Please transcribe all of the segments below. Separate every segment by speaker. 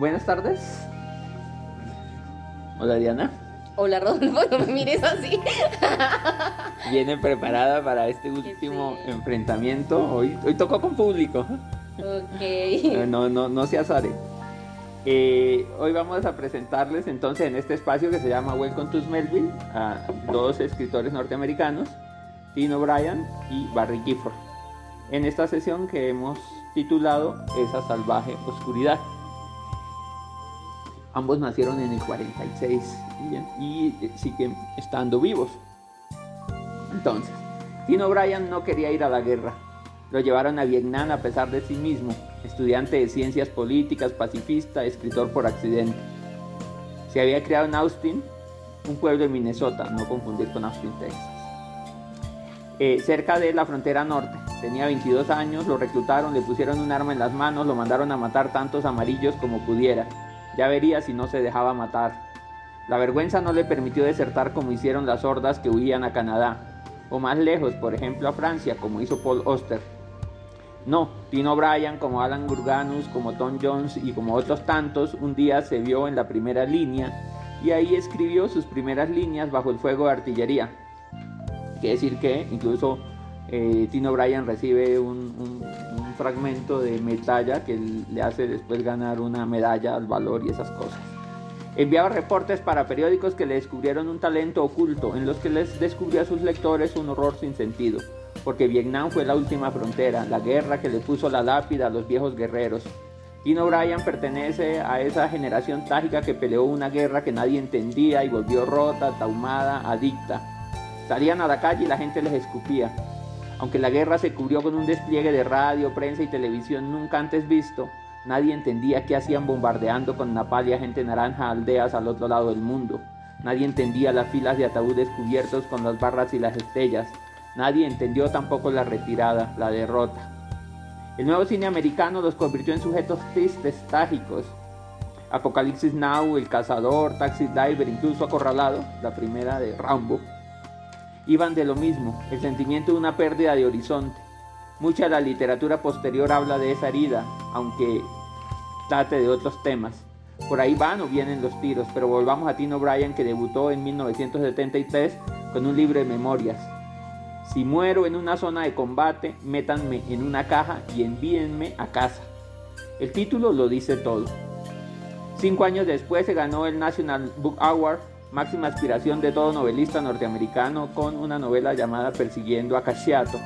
Speaker 1: Buenas tardes. Hola Diana.
Speaker 2: Hola Rodolfo, no me mires así.
Speaker 1: Viene preparada para este último
Speaker 2: Sí.
Speaker 1: enfrentamiento. Hoy, hoy tocó con público.
Speaker 2: Ok.
Speaker 1: No, no, no se azare. Eh, hoy vamos a presentarles entonces en este espacio que se llama Welcome to Smellville a dos escritores norteamericanos, Tim O'Brien y Barry Gifford. En esta sesión que hemos titulado Esa salvaje oscuridad. Ambos nacieron en el 46 y, y eh, siguen estando vivos. Entonces, Tim O'Brien no quería ir a la guerra. Lo llevaron a Vietnam a pesar de sí mismo, estudiante de ciencias políticas, pacifista, escritor por accidente. Se había criado en Austin, un pueblo de Minnesota, no confundir con Austin, Texas. Eh, cerca de la frontera norte. Tenía 22 años, lo reclutaron, le pusieron un arma en las manos, lo mandaron a matar tantos amarillos como pudiera. Ya vería si no se dejaba matar. La vergüenza no le permitió desertar como hicieron las hordas que huían a Canadá, o más lejos, por ejemplo a Francia, como hizo Paul Oster. No, Tim O'Brien, como Alan Gurganus, como Tom Jones y como otros tantos, un día se vio en la primera línea y ahí escribió sus primeras líneas bajo el fuego de artillería. Quiere decir que incluso eh, Tim O'Brien recibe un, fragmento de medalla que le hace después ganar una medalla al valor y esas cosas. Enviaba reportes para periódicos que le descubrieron un talento oculto, en los que les descubrió a sus lectores un horror sin sentido, porque Vietnam fue la última frontera, la guerra que le puso la lápida a los viejos guerreros. Tim O'Brien pertenece a esa generación trágica que peleó una guerra que nadie entendía y volvió rota, taumada, adicta. Salían a la calle y la gente les escupía. Aunque la guerra se cubrió con un despliegue de radio, prensa y televisión nunca antes visto, nadie entendía qué hacían bombardeando con napal y gente naranja aldeas al otro lado del mundo. Nadie entendía las filas de ataúdes cubiertos con las barras y las estrellas. Nadie entendió tampoco la retirada, la derrota. El nuevo cine americano los convirtió en sujetos tristes, trágicos. Apocalipsis Now, El Cazador, Taxi Driver, incluso Acorralado, la primera de Rambo, iban de lo mismo, el sentimiento de una pérdida de horizonte. Mucha de la literatura posterior habla de esa herida, aunque trate de otros temas. Por ahí van o vienen los tiros, pero volvamos a Tim O'Brien que debutó en 1973 con un libro de memorias. Si muero en una zona de combate, métanme en una caja y envíenme a casa. El título lo dice todo. Cinco años después se ganó el National Book Award, máxima aspiración de todo novelista norteamericano, con una novela llamada Persiguiendo a Casciato,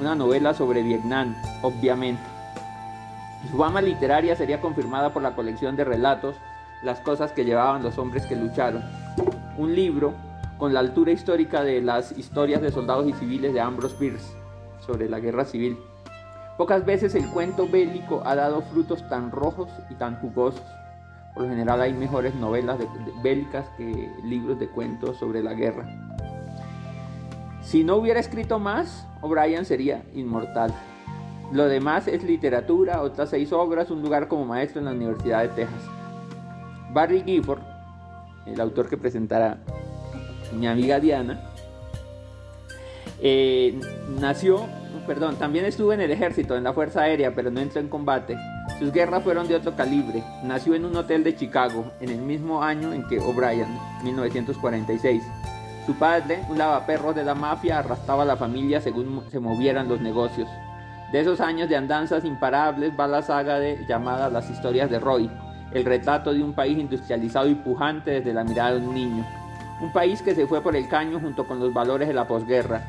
Speaker 1: una novela sobre Vietnam, obviamente. Su fama literaria sería confirmada por la colección de relatos Las cosas que llevaban los hombres que lucharon, un libro con la altura histórica de las historias de soldados y civiles de Ambrose Bierce sobre la guerra civil. Pocas veces el cuento bélico ha dado frutos tan rojos y tan jugosos. Por lo general hay mejores novelas de- bélicas que libros de cuentos sobre la guerra. Si no hubiera escrito más, O'Brien sería inmortal. Lo demás es literatura, otras seis obras, un lugar como maestro en la Universidad de Texas. Barry Gifford, el autor que presentará mi amiga Diana, eh, nació, perdón, también estuvo en el ejército, en la Fuerza Aérea, pero no entró en combate. Sus guerras fueron de otro calibre. Nació en un hotel de Chicago, en el mismo año en que O'Brien, 1946. Su padre, un lavaperros de la mafia, arrastraba a la familia según se movieran los negocios. De esos años de andanzas imparables va la saga de, llamada Las historias de Roy, el retrato de un país industrializado y pujante desde la mirada de un niño. Un país que se fue por el caño junto con los valores de la posguerra.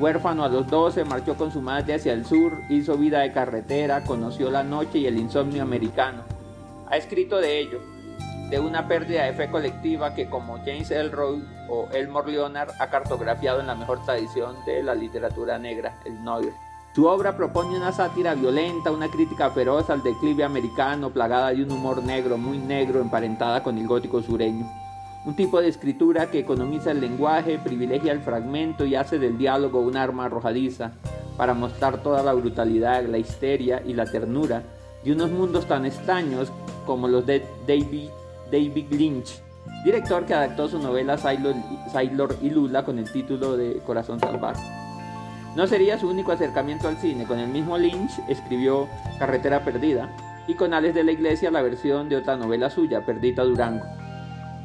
Speaker 1: Huérfano a los 12, marchó con su madre hacia el sur, hizo vida de carretera, conoció la noche y el insomnio americano. Ha escrito de ello, de una pérdida de fe colectiva que como James Elroy o Elmore Leonard ha cartografiado en la mejor tradición de la literatura negra, el noir. Su obra propone una sátira violenta, una crítica feroz al declive americano, plagada de un humor negro, muy negro, emparentada con el gótico sureño. Un tipo de escritura que economiza el lenguaje, privilegia el fragmento y hace del diálogo un arma arrojadiza para mostrar toda la brutalidad, la histeria y la ternura de unos mundos tan extraños como los de David, Lynch, director que adaptó su novela Sailor, Sailor y Lula con el título de Corazón Salvaje. No sería su único acercamiento al cine, con el mismo Lynch escribió Carretera Perdida, y Conales de la Iglesia la versión de otra novela suya, Perdita Durango.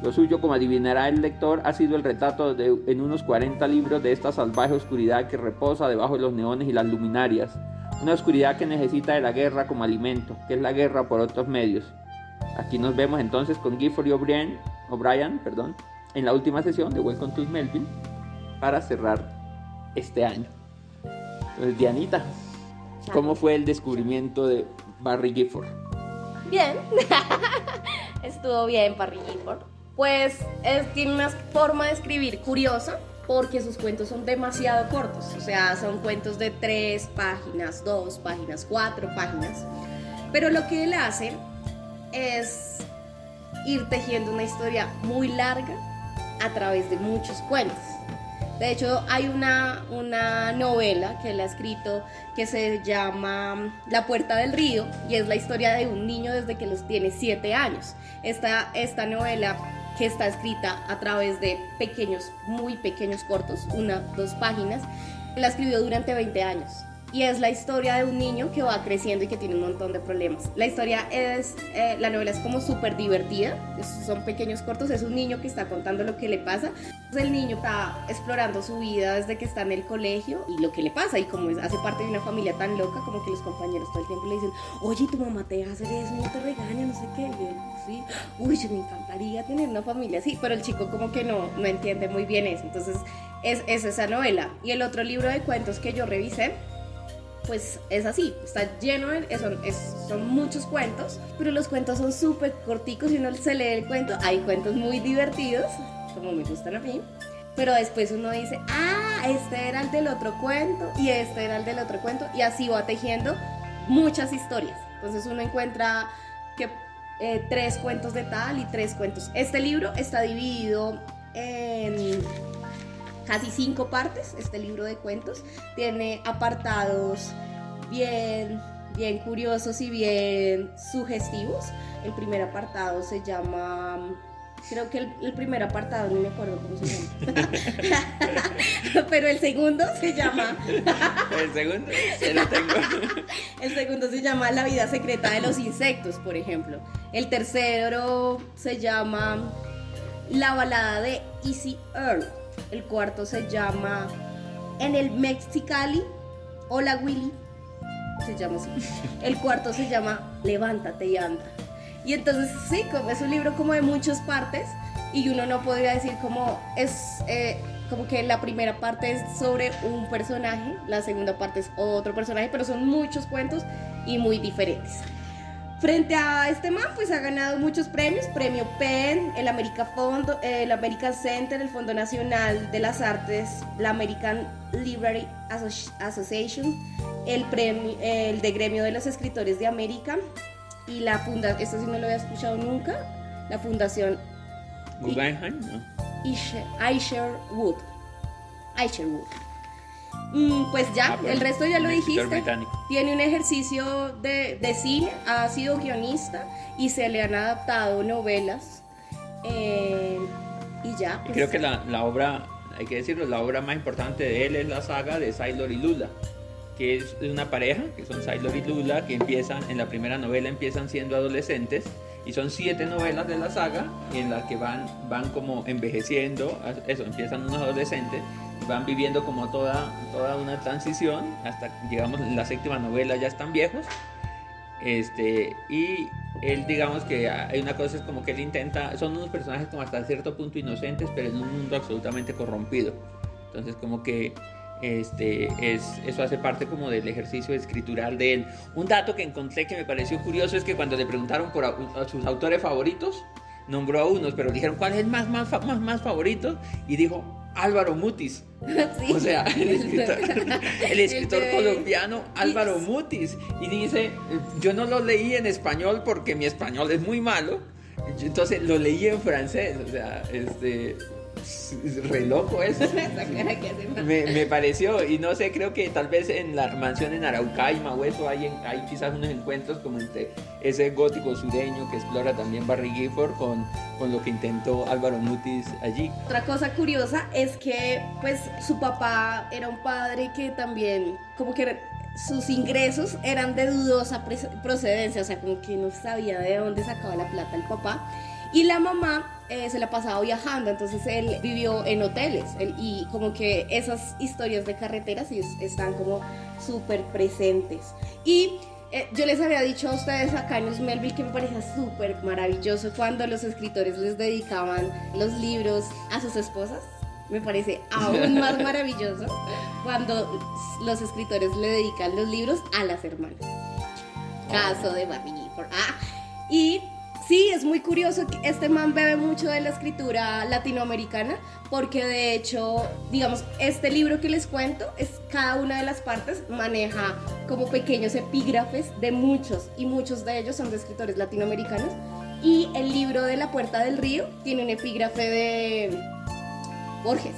Speaker 1: Lo suyo, como adivinará el lector, ha sido el retrato de, en unos 40 libros de esta salvaje oscuridad que reposa debajo de los neones y las luminarias, una oscuridad que necesita de la guerra como alimento, que es la guerra por otros medios. Aquí nos vemos entonces con Gifford y O'Brien, perdón, en la última sesión de Welcome to Melville para cerrar este año. Entonces, Dianita, ¿cómo fue el descubrimiento de Barry Gifford?
Speaker 2: Bien, estuvo bien Barry Gifford. Pues tiene una forma de escribir curiosa porque sus cuentos son demasiado cortos, o sea, son cuentos de tres páginas, dos páginas, cuatro páginas. Pero lo que él hace es ir tejiendo una historia muy larga a través de muchos cuentos. De hecho, hay una, una novela que él ha escrito que se llama La Puerta del Río y es la historia de un niño desde que los tiene siete años. Esta novela que está escrita a través de pequeños, muy pequeños cortos, una, dos páginas, la escribió durante 20 años y es la historia de un niño que va creciendo y que tiene un montón de problemas. La historia es, eh, la novela es como súper divertida, son pequeños cortos, es un niño que está contando lo que le pasa. El niño está explorando su vida desde que está en el colegio y lo que le pasa y como hace parte de una familia tan loca como que los compañeros todo el tiempo le dicen, oye, tu mamá te deja hacer eso, no te regaña, no sé qué. sí, uy, me encantaría tener una familia así, pero el chico como que no, no entiende muy bien eso. Entonces es, es esa novela. Y el otro libro de cuentos que yo revisé, pues es así, está lleno de, son, son muchos cuentos, pero los cuentos son súper corticos y uno se lee el cuento, hay cuentos muy divertidos, como me gustan a mí, pero después uno dice, ah, este era el del otro cuento y este era el del otro cuento y así va tejiendo muchas historias. Entonces uno encuentra que eh, tres cuentos de tal y tres cuentos. Este libro está dividido en casi cinco partes, este libro de cuentos. Tiene apartados bien, bien curiosos y bien sugestivos. El primer apartado se llama... Creo que el, primer apartado, no me acuerdo cómo se llama. Pero el segundo se llama...
Speaker 1: el segundo, se lo tengo.
Speaker 2: el segundo se llama La vida secreta de los insectos, por ejemplo. El tercero se llama La balada de Easy Earl el cuarto se llama En el Mexicali. Hola Willy. Se llama así. El cuarto se llama Levántate y anda. Y entonces sí, es un libro como de muchas partes y uno no podría decir como es eh, como que la primera parte es sobre un personaje, la segunda parte es otro personaje, pero son muchos cuentos y muy diferentes. Frente a este man, pues ha ganado muchos premios, premio PEN, el, America Fondo, el American Center, el Fondo Nacional de las Artes, la American Library Association, el premio, el de Gremio de los Escritores de América y la fundación, esto sí no lo había escuchado nunca, la fundación
Speaker 1: Guggenheim,
Speaker 2: Wood. Wood. Mm, pues ya, ah, el resto ya lo dijiste. Tiene un ejercicio de, de, cine, ha sido guionista y se le han adaptado novelas. Eh, y ya.
Speaker 1: Pues. Creo que la, la, obra, hay que decirlo, la obra más importante de él es la saga de Sailor y Lula, que es una pareja, que son Sailor y Lula, que empiezan, en la primera novela empiezan siendo adolescentes. Y son siete novelas de la saga en las que van, van como envejeciendo, eso, empiezan unos adolescentes van viviendo como toda, toda una transición, hasta llegamos la séptima novela, ya están viejos. Este, y él, digamos que hay una cosa, es como que él intenta, son unos personajes como hasta cierto punto inocentes, pero en un mundo absolutamente corrompido. Entonces, como que este, es, eso hace parte como del ejercicio escritural de él. Un dato que encontré que me pareció curioso es que cuando le preguntaron por sus autores favoritos, nombró a unos, pero dijeron cuál es el más, más, más, más favorito y dijo Álvaro Mutis. O sea, el escritor, colombiano Álvaro Mutis. Y dice, yo no lo leí en español porque mi español es muy malo. Entonces lo leí en francés. O sea, este re loco eso. me, me, pareció, y no sé, creo que tal vez en la mansión en Araucaima o eso hay, hay quizás unos encuentros como entre ese gótico sureño que explora también Barry Gifford con, con lo que intentó Álvaro Mutis allí.
Speaker 2: Otra cosa curiosa es que pues su papá era un padre que también como que sus ingresos eran de dudosa procedencia, o sea, como que no sabía de dónde sacaba la plata el papá. Y la mamá eh, se la pasaba viajando, entonces él vivió en hoteles y como que esas historias de carreteras están como súper presentes. Y eh, yo les había dicho a ustedes acá en los Melville que me parecía súper maravilloso cuando los escritores les dedicaban los libros a sus esposas. Me parece aún más maravilloso cuando los escritores le dedican los libros a las hermanas. Caso de Barbie Ah, y Sí, es muy curioso que este man bebe mucho de la escritura latinoamericana, porque de hecho, digamos, este libro que les cuento, es cada una de las partes maneja como pequeños epígrafes de muchos, y muchos de ellos son de escritores latinoamericanos. Y el libro de La Puerta del Río tiene un epígrafe de Borges.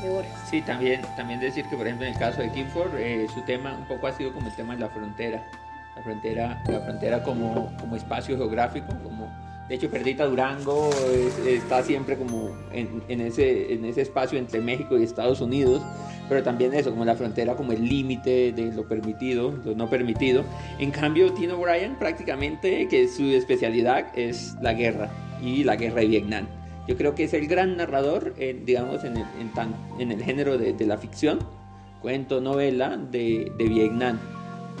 Speaker 2: De Borges.
Speaker 1: Sí, también, también decir que, por ejemplo, en el caso de Kimford, eh, su tema un poco ha sido como el tema de la frontera la frontera, la frontera como, como espacio geográfico, como de hecho Perdita Durango está siempre como en, en, ese, en ese espacio entre México y Estados Unidos, pero también eso, como la frontera como el límite de lo permitido, lo no permitido. En cambio, Tino Bryan prácticamente que su especialidad es la guerra y la guerra de Vietnam. Yo creo que es el gran narrador, digamos, en el, en, tan, en el género de, de, la ficción, cuento, novela de, de Vietnam.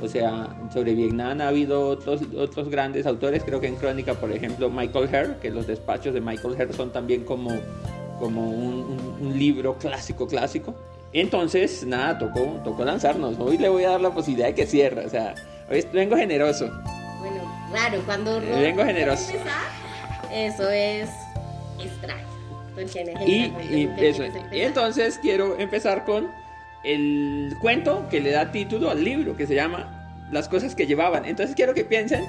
Speaker 1: O sea, sobre Vietnam ha habido otros, otros grandes autores, creo que en Crónica, por ejemplo, Michael Herr, que los despachos de Michael Herr son también como, como un, libro clásico, clásico. Entonces, nada, tocó, tocó lanzarnos. Hoy le voy a dar la posibilidad de que cierre. O sea, hoy vengo generoso.
Speaker 2: Bueno, claro, cuando
Speaker 1: vengo generoso.
Speaker 2: eso es extraño.
Speaker 1: Y, y, eso, y entonces quiero empezar con el cuento que le da título al libro, que se llama Las cosas que llevaban. Entonces quiero que piensen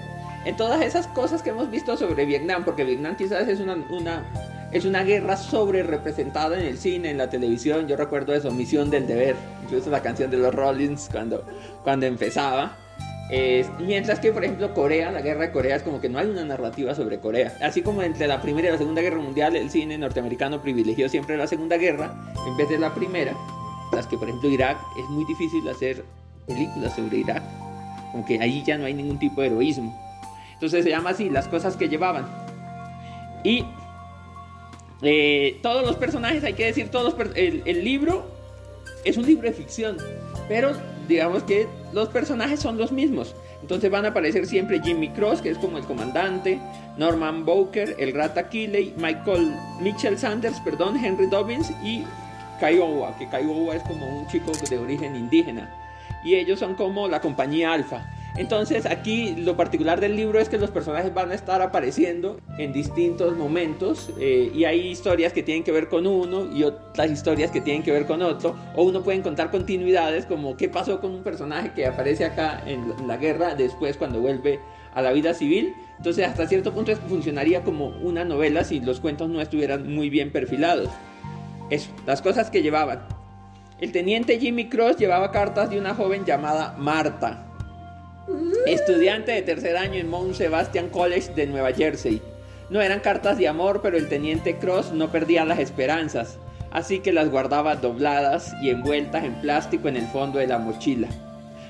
Speaker 1: en todas esas cosas que hemos visto sobre Vietnam, porque Vietnam quizás es una, una, es una guerra sobre representada en el cine, en la televisión. Yo recuerdo eso, Misión del Deber, incluso la canción de los Rollins cuando, cuando empezaba. mientras que, por ejemplo, Corea, la guerra de Corea es como que no hay una narrativa sobre Corea. Así como entre la Primera y la Segunda Guerra Mundial, el cine norteamericano privilegió siempre la Segunda Guerra en vez de la Primera las que por ejemplo Irak es muy difícil hacer películas sobre Irak, aunque ahí ya no hay ningún tipo de heroísmo. Entonces se llama así, las cosas que llevaban. Y eh, todos los personajes, hay que decir, todos el, el libro es un libro de ficción, pero digamos que los personajes son los mismos. Entonces van a aparecer siempre Jimmy Cross, que es como el comandante, Norman Bowker, el Rata Keeley, Michael Mitchell Sanders, perdón, Henry Dobbins y Kiowa, que Kiowa es como un chico de origen indígena. Y ellos son como la compañía alfa. Entonces aquí lo particular del libro es que los personajes van a estar apareciendo en distintos momentos eh, y hay historias que tienen que ver con uno y otras historias que tienen que ver con otro o uno puede encontrar continuidades como qué pasó con un personaje que aparece acá en la guerra después cuando vuelve a la vida civil. Entonces hasta cierto punto funcionaría como una novela si los cuentos no estuvieran muy bien perfilados. Las cosas que llevaban. El teniente Jimmy Cross llevaba cartas de una joven llamada Marta, estudiante de tercer año en Mount Sebastian College de Nueva Jersey. No eran cartas de amor, pero el teniente Cross no perdía las esperanzas, así que las guardaba dobladas y envueltas en plástico en el fondo de la mochila.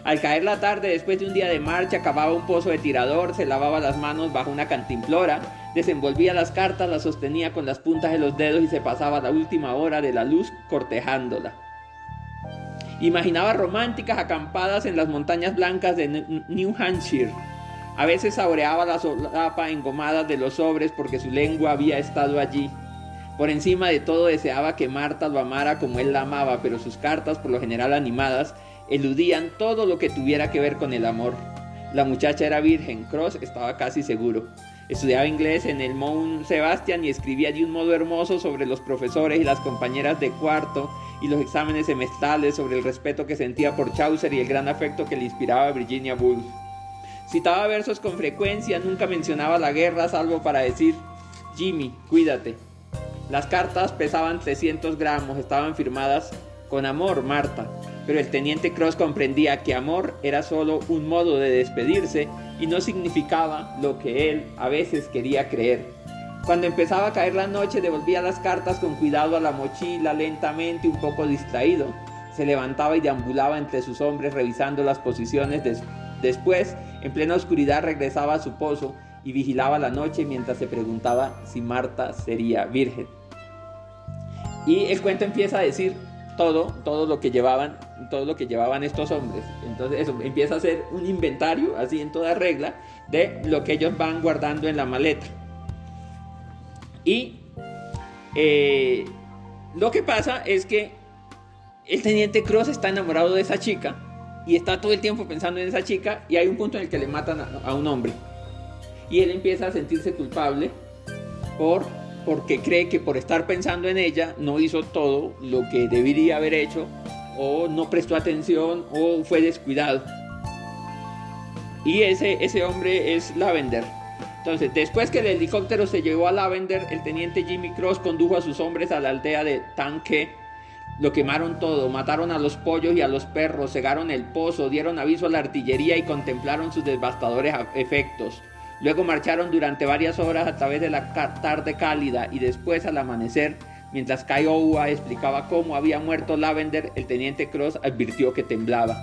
Speaker 1: Al caer la tarde, después de un día de marcha, acababa un pozo de tirador, se lavaba las manos bajo una cantimplora Desenvolvía las cartas, las sostenía con las puntas de los dedos y se pasaba la última hora de la luz cortejándola. Imaginaba románticas acampadas en las montañas blancas de New Hampshire. A veces saboreaba la solapa engomada de los sobres porque su lengua había estado allí. Por encima de todo deseaba que Marta lo amara como él la amaba, pero sus cartas, por lo general animadas, eludían todo lo que tuviera que ver con el amor. La muchacha era virgen, Cross estaba casi seguro. Estudiaba inglés en el Mount Sebastian y escribía de un modo hermoso sobre los profesores y las compañeras de cuarto y los exámenes semestrales, sobre el respeto que sentía por Chaucer y el gran afecto que le inspiraba Virginia Woolf. Citaba versos con frecuencia, nunca mencionaba la guerra salvo para decir, Jimmy, cuídate. Las cartas pesaban 300 gramos, estaban firmadas con amor, Marta, pero el teniente Cross comprendía que amor era solo un modo de despedirse y no significaba lo que él a veces quería creer. Cuando empezaba a caer la noche devolvía las cartas con cuidado a la mochila lentamente un poco distraído. se levantaba y deambulaba entre sus hombres revisando las posiciones. después, en plena oscuridad, regresaba a su pozo y vigilaba la noche mientras se preguntaba si Marta sería virgen. Y el cuento empieza a decir todo, todo lo que llevaban, todo lo que llevaban estos hombres. Entonces eso empieza a ser un inventario, así en toda regla, de lo que ellos van guardando en la maleta. Y eh, lo que pasa es que el teniente Cross está enamorado de esa chica y está todo el tiempo pensando en esa chica y hay un punto en el que le matan a, un hombre. Y él empieza a sentirse culpable por porque cree que por estar pensando en ella no hizo todo lo que debería haber hecho o no prestó atención o fue descuidado. Y ese, ese hombre es Lavender. Entonces, después que el helicóptero se llevó a Lavender, el teniente Jimmy Cross condujo a sus hombres a la aldea de Tanque. Lo quemaron todo, mataron a los pollos y a los perros, cegaron el pozo, dieron aviso a la artillería y contemplaron sus devastadores efectos. Luego marcharon durante varias horas a través de la tarde cálida y después al amanecer, mientras Kiowa explicaba cómo había muerto Lavender, el teniente Cross advirtió que temblaba.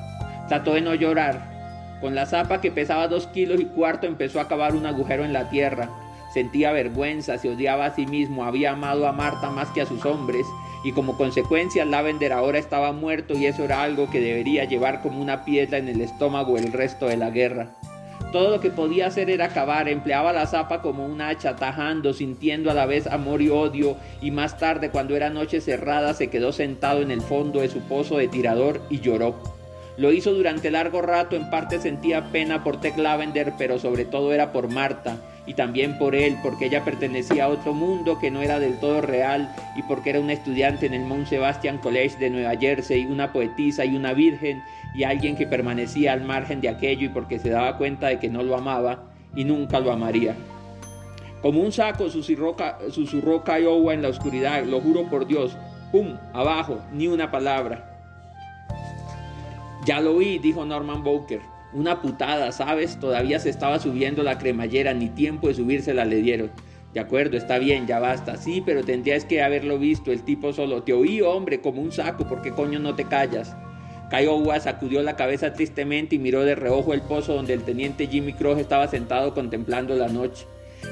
Speaker 1: Trató de no llorar, con la zapa que pesaba dos kilos y cuarto empezó a cavar un agujero en la tierra. Sentía vergüenza, se odiaba a sí mismo, había amado a Marta más que a sus hombres, y como consecuencia Lavender ahora estaba muerto y eso era algo que debería llevar como una piedra en el estómago el resto de la guerra. Todo lo que podía hacer era cavar, empleaba la zapa como un hacha, tajando, sintiendo a la vez amor y odio, y más tarde, cuando era noche cerrada, se quedó sentado en el fondo de su pozo de tirador y lloró. Lo hizo durante largo rato, en parte sentía pena por Tech Lavender, pero sobre todo era por Marta y también por él, porque ella pertenecía a otro mundo que no era del todo real y porque era una estudiante en el Mount Sebastian College de Nueva Jersey, una poetisa y una virgen y alguien que permanecía al margen de aquello y porque se daba cuenta de que no lo amaba y nunca lo amaría. Como un saco susurró, susurró Kiowa en la oscuridad, lo juro por Dios, ¡pum! abajo, ni una palabra. Ya lo oí, dijo Norman Bowker. Una putada, ¿sabes? Todavía se estaba subiendo la cremallera, ni tiempo de subírsela le dieron. De acuerdo, está bien, ya basta. Sí, pero tendrías que haberlo visto. El tipo solo te oí, hombre, como un saco, ¿por qué coño no te callas? Kiowa sacudió la cabeza tristemente y miró de reojo el pozo donde el teniente Jimmy Cross estaba sentado contemplando la noche.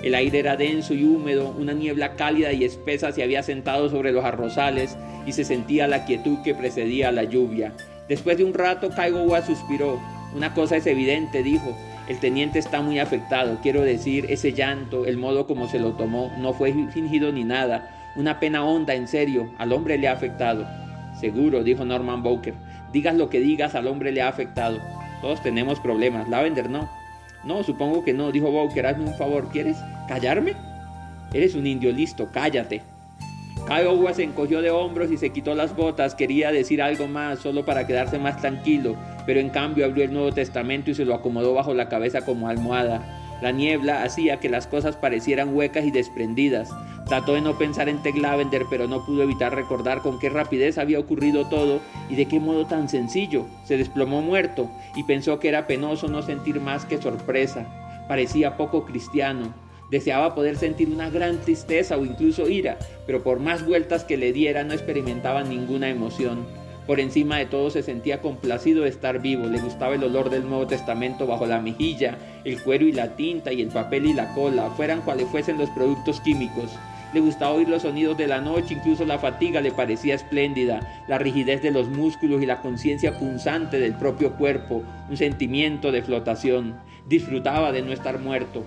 Speaker 1: El aire era denso y húmedo, una niebla cálida y espesa se había sentado sobre los arrozales y se sentía la quietud que precedía a la lluvia. Después de un rato, Kaigowa suspiró. Una cosa es evidente, dijo. El teniente está muy afectado. Quiero decir, ese llanto, el modo como se lo tomó, no fue fingido ni nada. Una pena honda, en serio. Al hombre le ha afectado. Seguro, dijo Norman Bowker. Digas lo que digas, al hombre le ha afectado. Todos tenemos problemas. Lavender no. No, supongo que no, dijo Bowker. Hazme un favor. ¿Quieres callarme? Eres un indio listo, cállate. Kiowa se encogió de hombros y se quitó las botas. Quería decir algo más, solo para quedarse más tranquilo, pero en cambio abrió el Nuevo Testamento y se lo acomodó bajo la cabeza como almohada. La niebla hacía que las cosas parecieran huecas y desprendidas. Trató de no pensar en Tech Lavender, pero no pudo evitar recordar con qué rapidez había ocurrido todo y de qué modo tan sencillo. Se desplomó muerto y pensó que era penoso no sentir más que sorpresa. Parecía poco cristiano. Deseaba poder sentir una gran tristeza o incluso ira, pero por más vueltas que le diera no experimentaba ninguna emoción. Por encima de todo se sentía complacido de estar vivo, le gustaba el olor del Nuevo Testamento bajo la mejilla, el cuero y la tinta y el papel y la cola, fueran cuales fuesen los productos químicos. Le gustaba oír los sonidos de la noche, incluso la fatiga le parecía espléndida, la rigidez de los músculos y la conciencia punzante del propio cuerpo, un sentimiento de flotación. Disfrutaba de no estar muerto.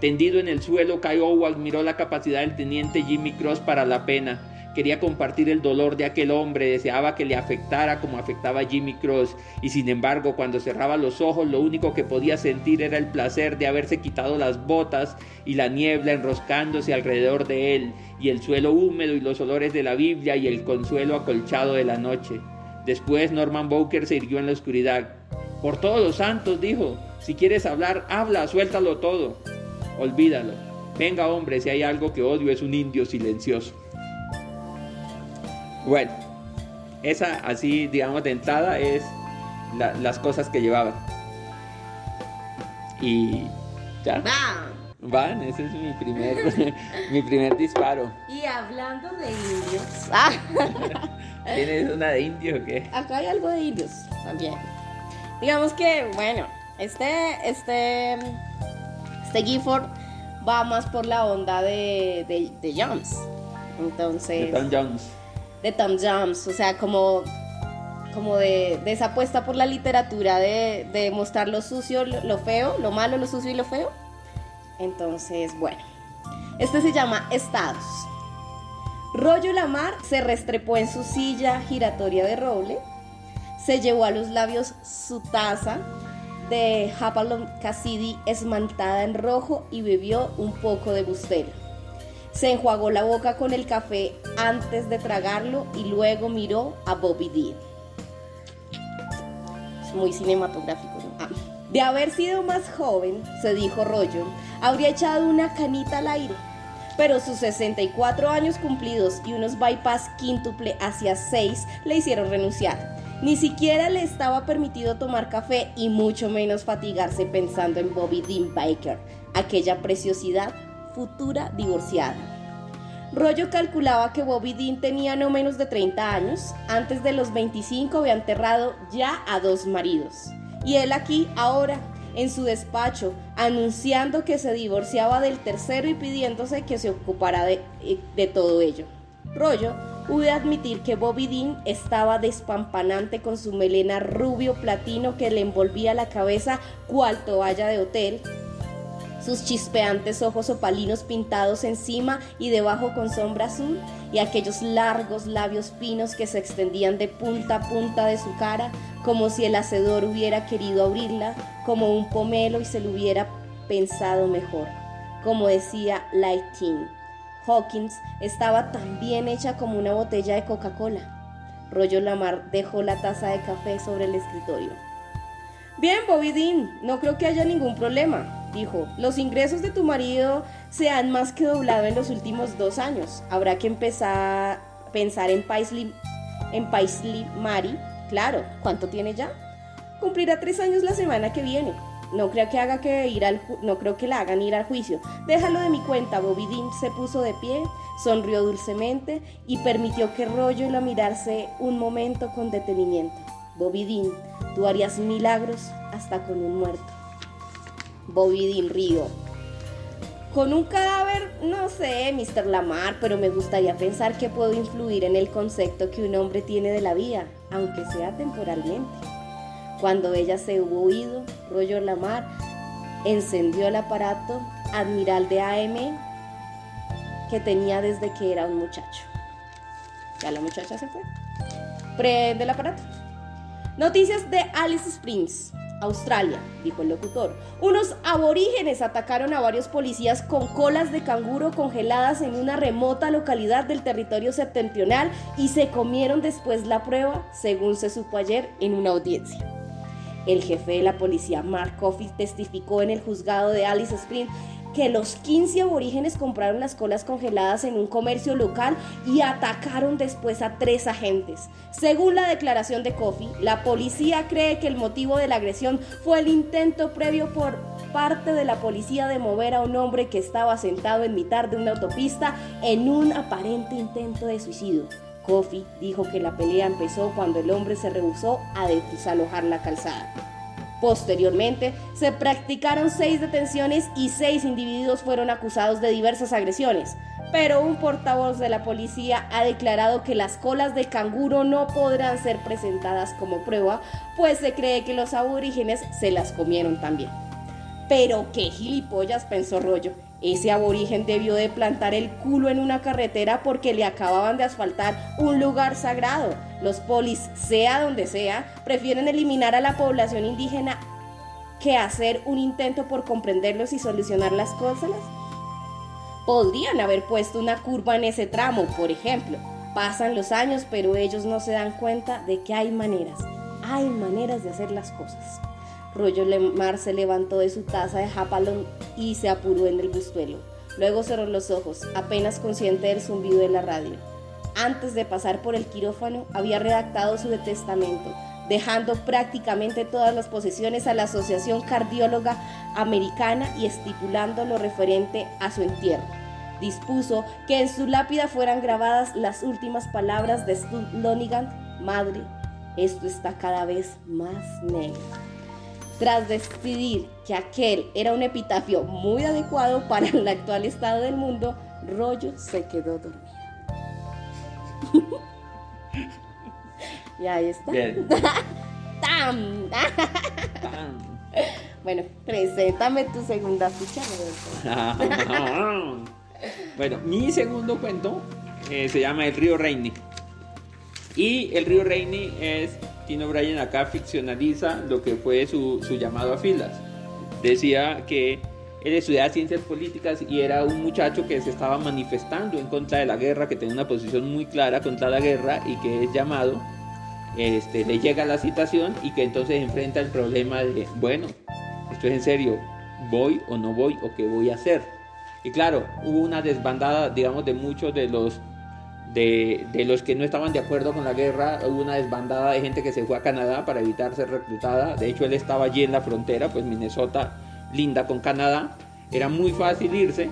Speaker 1: Tendido en el suelo, Kiowa admiró la capacidad del teniente Jimmy Cross para la pena. Quería compartir el dolor de aquel hombre, deseaba que le afectara como afectaba a Jimmy Cross, y sin embargo, cuando cerraba los ojos, lo único que podía sentir era el placer de haberse quitado las botas y la niebla enroscándose alrededor de él, y el suelo húmedo y los olores de la Biblia y el consuelo acolchado de la noche. Después Norman Bowker se irguió en la oscuridad. Por todos los santos, dijo, si quieres hablar, habla, suéltalo todo olvídalo. Venga hombre, si hay algo que odio es un indio silencioso. Bueno, esa así, digamos, de entrada es las cosas que llevaban. Y ya.
Speaker 2: Van.
Speaker 1: Van, ese es mi primer, mi primer disparo.
Speaker 2: Y hablando de indios.
Speaker 1: ¿Tienes una de indio o qué?
Speaker 2: Acá hay algo de indios también. Digamos que, bueno, este, este, este Gifford va más por la onda de, de, de Jones. Entonces.
Speaker 1: De Tom Jones.
Speaker 2: De Tom Jones. O sea, como. Como de, de esa apuesta por la literatura de, de mostrar lo sucio, lo, feo, lo malo, lo sucio y lo feo. Entonces, bueno. Este se llama Estados. Rollo Lamar se restrepó en su silla giratoria de roble, se llevó a los labios su taza de Hapalon Cassidy esmaltada en rojo y bebió un poco de bustelo. Se enjuagó la boca con el café antes de tragarlo y luego miró a Bobby Dean. Es muy cinematográfico, ¿no? Ah. De haber sido más joven, se dijo Rollo, habría echado una canita al aire. Pero sus 64 años cumplidos y unos bypass quíntuple hacia 6 le hicieron renunciar. Ni siquiera le estaba permitido tomar café y mucho menos fatigarse pensando en Bobby Dean Baker, aquella preciosidad futura divorciada. Rollo calculaba que Bobby Dean tenía no menos de 30 años, antes de los 25 había enterrado ya a dos maridos. Y él aquí, ahora, en su despacho, anunciando que se divorciaba del tercero y pidiéndose que se ocupara de, de todo ello. Rollo pude admitir que Bobby Dean estaba despampanante con su melena rubio platino que le envolvía la cabeza cual toalla de hotel, sus chispeantes ojos opalinos pintados encima y debajo con sombra azul, y aquellos largos labios finos que se extendían de punta a punta de su cara, como si el hacedor hubiera querido abrirla, como un pomelo y se lo hubiera pensado mejor. Como decía Lighting, Hawkins estaba tan bien hecha como una botella de Coca-Cola. Rollo Lamar dejó la taza de café sobre el escritorio. Bien, Bobby Dean, no creo que haya ningún problema, dijo. Los ingresos de tu marido se han más que doblado en los últimos dos años. Habrá que empezar a pensar en Paisley, en Paisley Mari. Claro, ¿cuánto tiene ya? Cumplirá tres años la semana que viene. No creo que haga que ir al no creo que la hagan ir al juicio. Déjalo de mi cuenta. Bobby Dean se puso de pie, sonrió dulcemente y permitió que Rollo lo mirase un momento con detenimiento. Bobby Dean, tú harías milagros hasta con un muerto. Bobby Dean río. Con un cadáver, no sé, Mr. Lamar, pero me gustaría pensar que puedo influir en el concepto que un hombre tiene de la vida, aunque sea temporalmente. Cuando ella se hubo ido, Rollo Lamar encendió el aparato Admiral de AM que tenía desde que era un muchacho. Ya la muchacha se fue. Prende el aparato. Noticias de Alice Springs, Australia, dijo el locutor. Unos aborígenes atacaron a varios policías con colas de canguro congeladas en una remota localidad del territorio septentrional y se comieron después la prueba, según se supo ayer en una audiencia. El jefe de la policía, Mark Coffey, testificó en el juzgado de Alice Springs que los 15 aborígenes compraron las colas congeladas en un comercio local y atacaron después a tres agentes. Según la declaración de Coffey, la policía cree que el motivo de la agresión fue el intento previo por parte de la policía de mover a un hombre que estaba sentado en mitad de una autopista en un aparente intento de suicidio. Coffey dijo que la pelea empezó cuando el hombre se rehusó a desalojar la calzada. Posteriormente, se practicaron seis detenciones y seis individuos fueron acusados de diversas agresiones, pero un portavoz de la policía ha declarado que las colas de canguro no podrán ser presentadas como prueba, pues se cree que los aborígenes se las comieron también. Pero qué gilipollas, pensó Rollo. Ese aborigen debió de plantar el culo en una carretera porque le acababan de asfaltar un lugar sagrado. Los polis, sea donde sea, prefieren eliminar a la población indígena que hacer un intento por comprenderlos y solucionar las cosas. Podrían haber puesto una curva en ese tramo, por ejemplo. Pasan los años, pero ellos no se dan cuenta de que hay maneras. Hay maneras de hacer las cosas. Rollo Lemar se levantó de su taza de japalón y se apuró en el bustuelo. Luego cerró los ojos, apenas consciente del zumbido de la radio. Antes de pasar por el quirófano, había redactado su testamento, dejando prácticamente todas las posesiones a la Asociación Cardióloga Americana y estipulando lo referente a su entierro. dispuso que en su lápida fueran grabadas las últimas palabras de Lonigan, madre, esto está cada vez más negro. Tras decidir que aquel era un epitafio muy adecuado para el actual estado del mundo, Rollo se quedó dormido. y ahí está. ¡Tam! bueno, preséntame tu segunda ficha.
Speaker 1: bueno, mi segundo cuento eh, se llama El río Reini. Y el río Reini es, Tino Bryan acá ficcionaliza lo que fue su, su llamado a filas. Decía que él estudiaba ciencias políticas y era un muchacho que se estaba manifestando en contra de la guerra, que tenía una posición muy clara contra la guerra y que es llamado, este, le llega la citación y que entonces enfrenta el problema de, bueno, esto es en serio, voy o no voy o qué voy a hacer. Y claro, hubo una desbandada, digamos, de muchos de los de, los que no estaban de acuerdo con la guerra, hubo una desbandada de gente que se fue a Canadá para evitar ser reclutada. De hecho, él estaba allí en la frontera, pues Minnesota linda con Canadá, era muy fácil irse.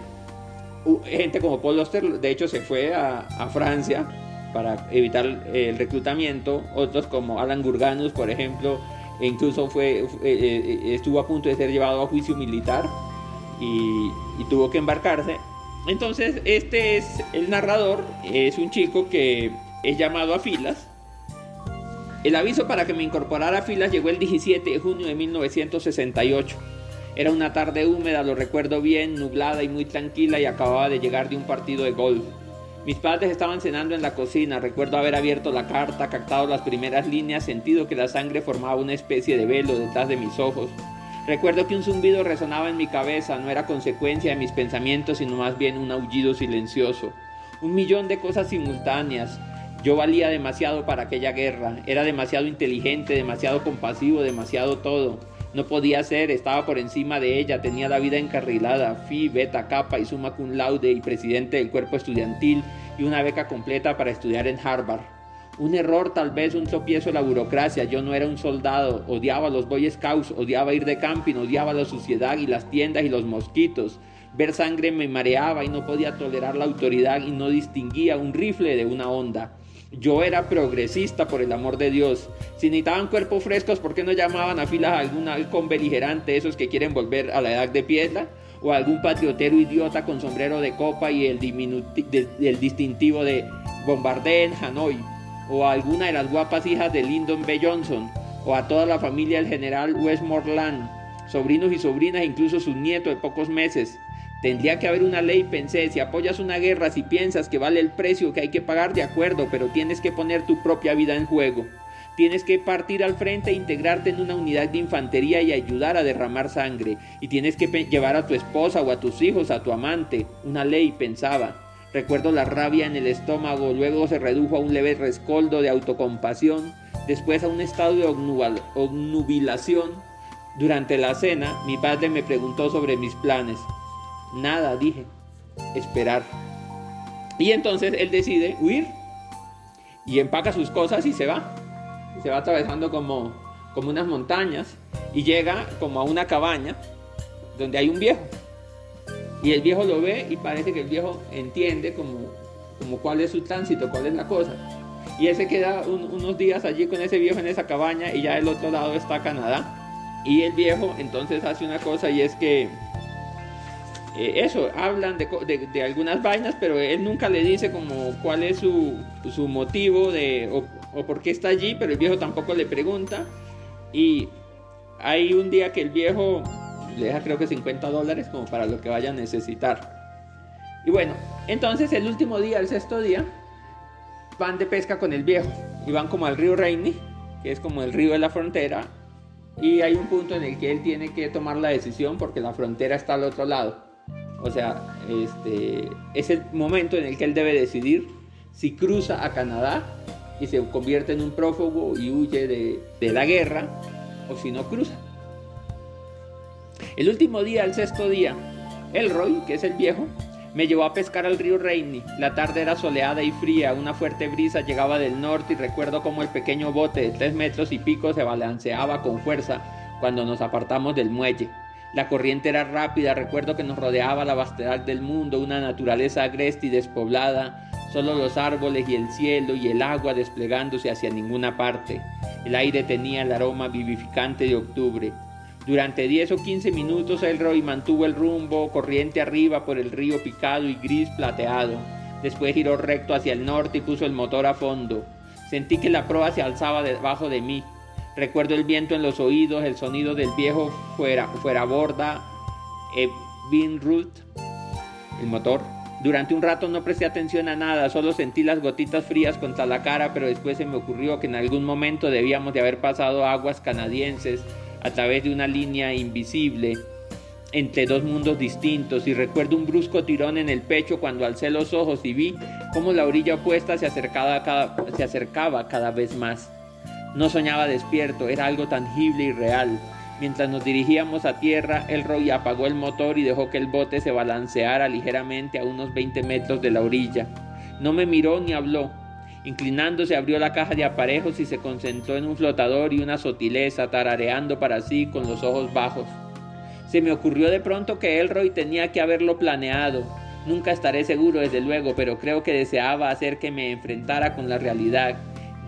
Speaker 1: Gente como Paul Oster, de hecho, se fue a, Francia para evitar el reclutamiento. Otros como Alan Gurganus, por ejemplo, e incluso fue, eh, eh, estuvo a punto de ser llevado a juicio militar y tuvo que embarcarse. Entonces, este es el narrador, es un chico que es llamado a filas. El aviso para que me incorporara a filas llegó el 17 de junio de 1968. Era una tarde húmeda, lo recuerdo bien, nublada y muy tranquila y acababa de llegar de un partido de golf. Mis padres estaban cenando en la cocina, recuerdo haber abierto la carta, captado las primeras líneas, sentido que la sangre formaba una especie de velo detrás de mis ojos. Recuerdo que un zumbido resonaba en mi cabeza, no era consecuencia de mis pensamientos, sino más bien un aullido silencioso. Un millón de cosas simultáneas. Yo valía demasiado para aquella guerra, era demasiado inteligente, demasiado compasivo, demasiado todo. No podía ser, estaba por encima de ella, tenía la vida encarrilada, Phi, Beta, Kappa y Summa Cum Laude y presidente del cuerpo estudiantil y una beca completa para estudiar en Harvard. Un error, tal vez un tropiezo de la burocracia. Yo no era un soldado, odiaba a los Boy Scouts, odiaba ir de camping, odiaba la suciedad y las tiendas y los mosquitos. Ver sangre me mareaba y no podía tolerar la autoridad y no distinguía un rifle de una onda. Yo era progresista, por el amor de Dios. Si necesitaban cuerpos frescos, ¿por qué no llamaban a filas a algún halcón beligerante, esos que quieren volver a la edad de piedra? ¿O algún patriotero idiota con sombrero de copa y el, distintivo de Bombardé en Hanoi? ¿O a alguna de las guapas hijas de Lyndon B. Johnson? ¿O a toda la familia del general Westmoreland? Sobrinos y sobrinas, incluso sus nietos de pocos meses. Tendría que haber una ley, pensé, si apoyas una guerra, si piensas que vale el precio que hay que pagar, de acuerdo, pero tienes que poner tu propia vida en juego. Tienes que partir al frente e integrarte en una unidad de infantería y ayudar a derramar sangre. Y tienes que llevar a tu esposa o a tus hijos, a tu amante. Una ley, pensaba. Recuerdo la rabia en el estómago, luego se redujo a un leve rescoldo de autocompasión, después a un estado de obnubilación. Durante la cena, mi padre me preguntó sobre mis planes. Nada, dije. Esperar. Y entonces él decide huir y empaca sus cosas y se va. Se va atravesando como, como unas montañas y llega como a una cabaña donde hay un viejo. Y el viejo lo ve y parece que el viejo entiende como, como cuál es su tránsito, cuál es la cosa. Y él se queda unos días allí con ese viejo en esa cabaña y ya del otro lado está Canadá. Y el viejo entonces hace una cosa y es que eh, eso, hablan de, algunas vainas, pero él nunca le dice como cuál es su, motivo de, o, por qué está allí, pero el viejo tampoco le pregunta. Y hay un día que el viejo le deja creo que 50 dólares como para lo que vaya a necesitar. Y bueno, entonces el último día, el sexto día, van de pesca con el viejo y van como al río Reini, que es como el río de la frontera, y hay un punto en el que él tiene que tomar la decisión porque la frontera está al otro lado. O sea, este, es el momento en el que él debe decidir si cruza a Canadá y se convierte en un prófugo y huye de, la guerra o si no cruza. El último día, el sexto día, Elroy, que es el viejo, me llevó a pescar al río Reini. La tarde era soleada y fría, una fuerte brisa llegaba del norte y recuerdo cómo el pequeño bote de tres metros y pico se balanceaba con fuerza cuando nos apartamos del muelle. La corriente era rápida, recuerdo que nos rodeaba la vastedad del mundo, una naturaleza agreste y despoblada, solo los árboles y el cielo y el agua desplegándose hacia ninguna parte. El aire tenía el aroma vivificante de octubre. Durante 10 o 15 minutos el Roy mantuvo el rumbo corriente arriba por el río picado y gris plateado. Después giró recto hacia el norte y puso el motor a fondo. Sentí que la proa se alzaba debajo de mí. Recuerdo el viento en los oídos, el sonido del viejo fuera, fuera borda, eh, el motor. Durante un rato no presté atención a nada, solo sentí las gotitas frías contra la cara, pero después se me ocurrió que en algún momento debíamos de haber pasado aguas canadienses a través de una línea invisible entre dos mundos distintos y recuerdo un brusco tirón en el pecho cuando alcé los ojos y vi cómo la orilla opuesta se acercaba cada, se acercaba cada vez más. No soñaba despierto, era algo tangible y real. Mientras nos dirigíamos a tierra, el Roy apagó el motor y dejó que el bote se balanceara ligeramente a unos 20 metros de la orilla. No me miró ni habló. Inclinándose abrió la caja de aparejos y se concentró en un flotador y una sotileza, tarareando para sí con los ojos bajos. Se me ocurrió de pronto que Elroy tenía que haberlo planeado. Nunca estaré seguro, desde luego, pero creo que deseaba hacer que me enfrentara con la realidad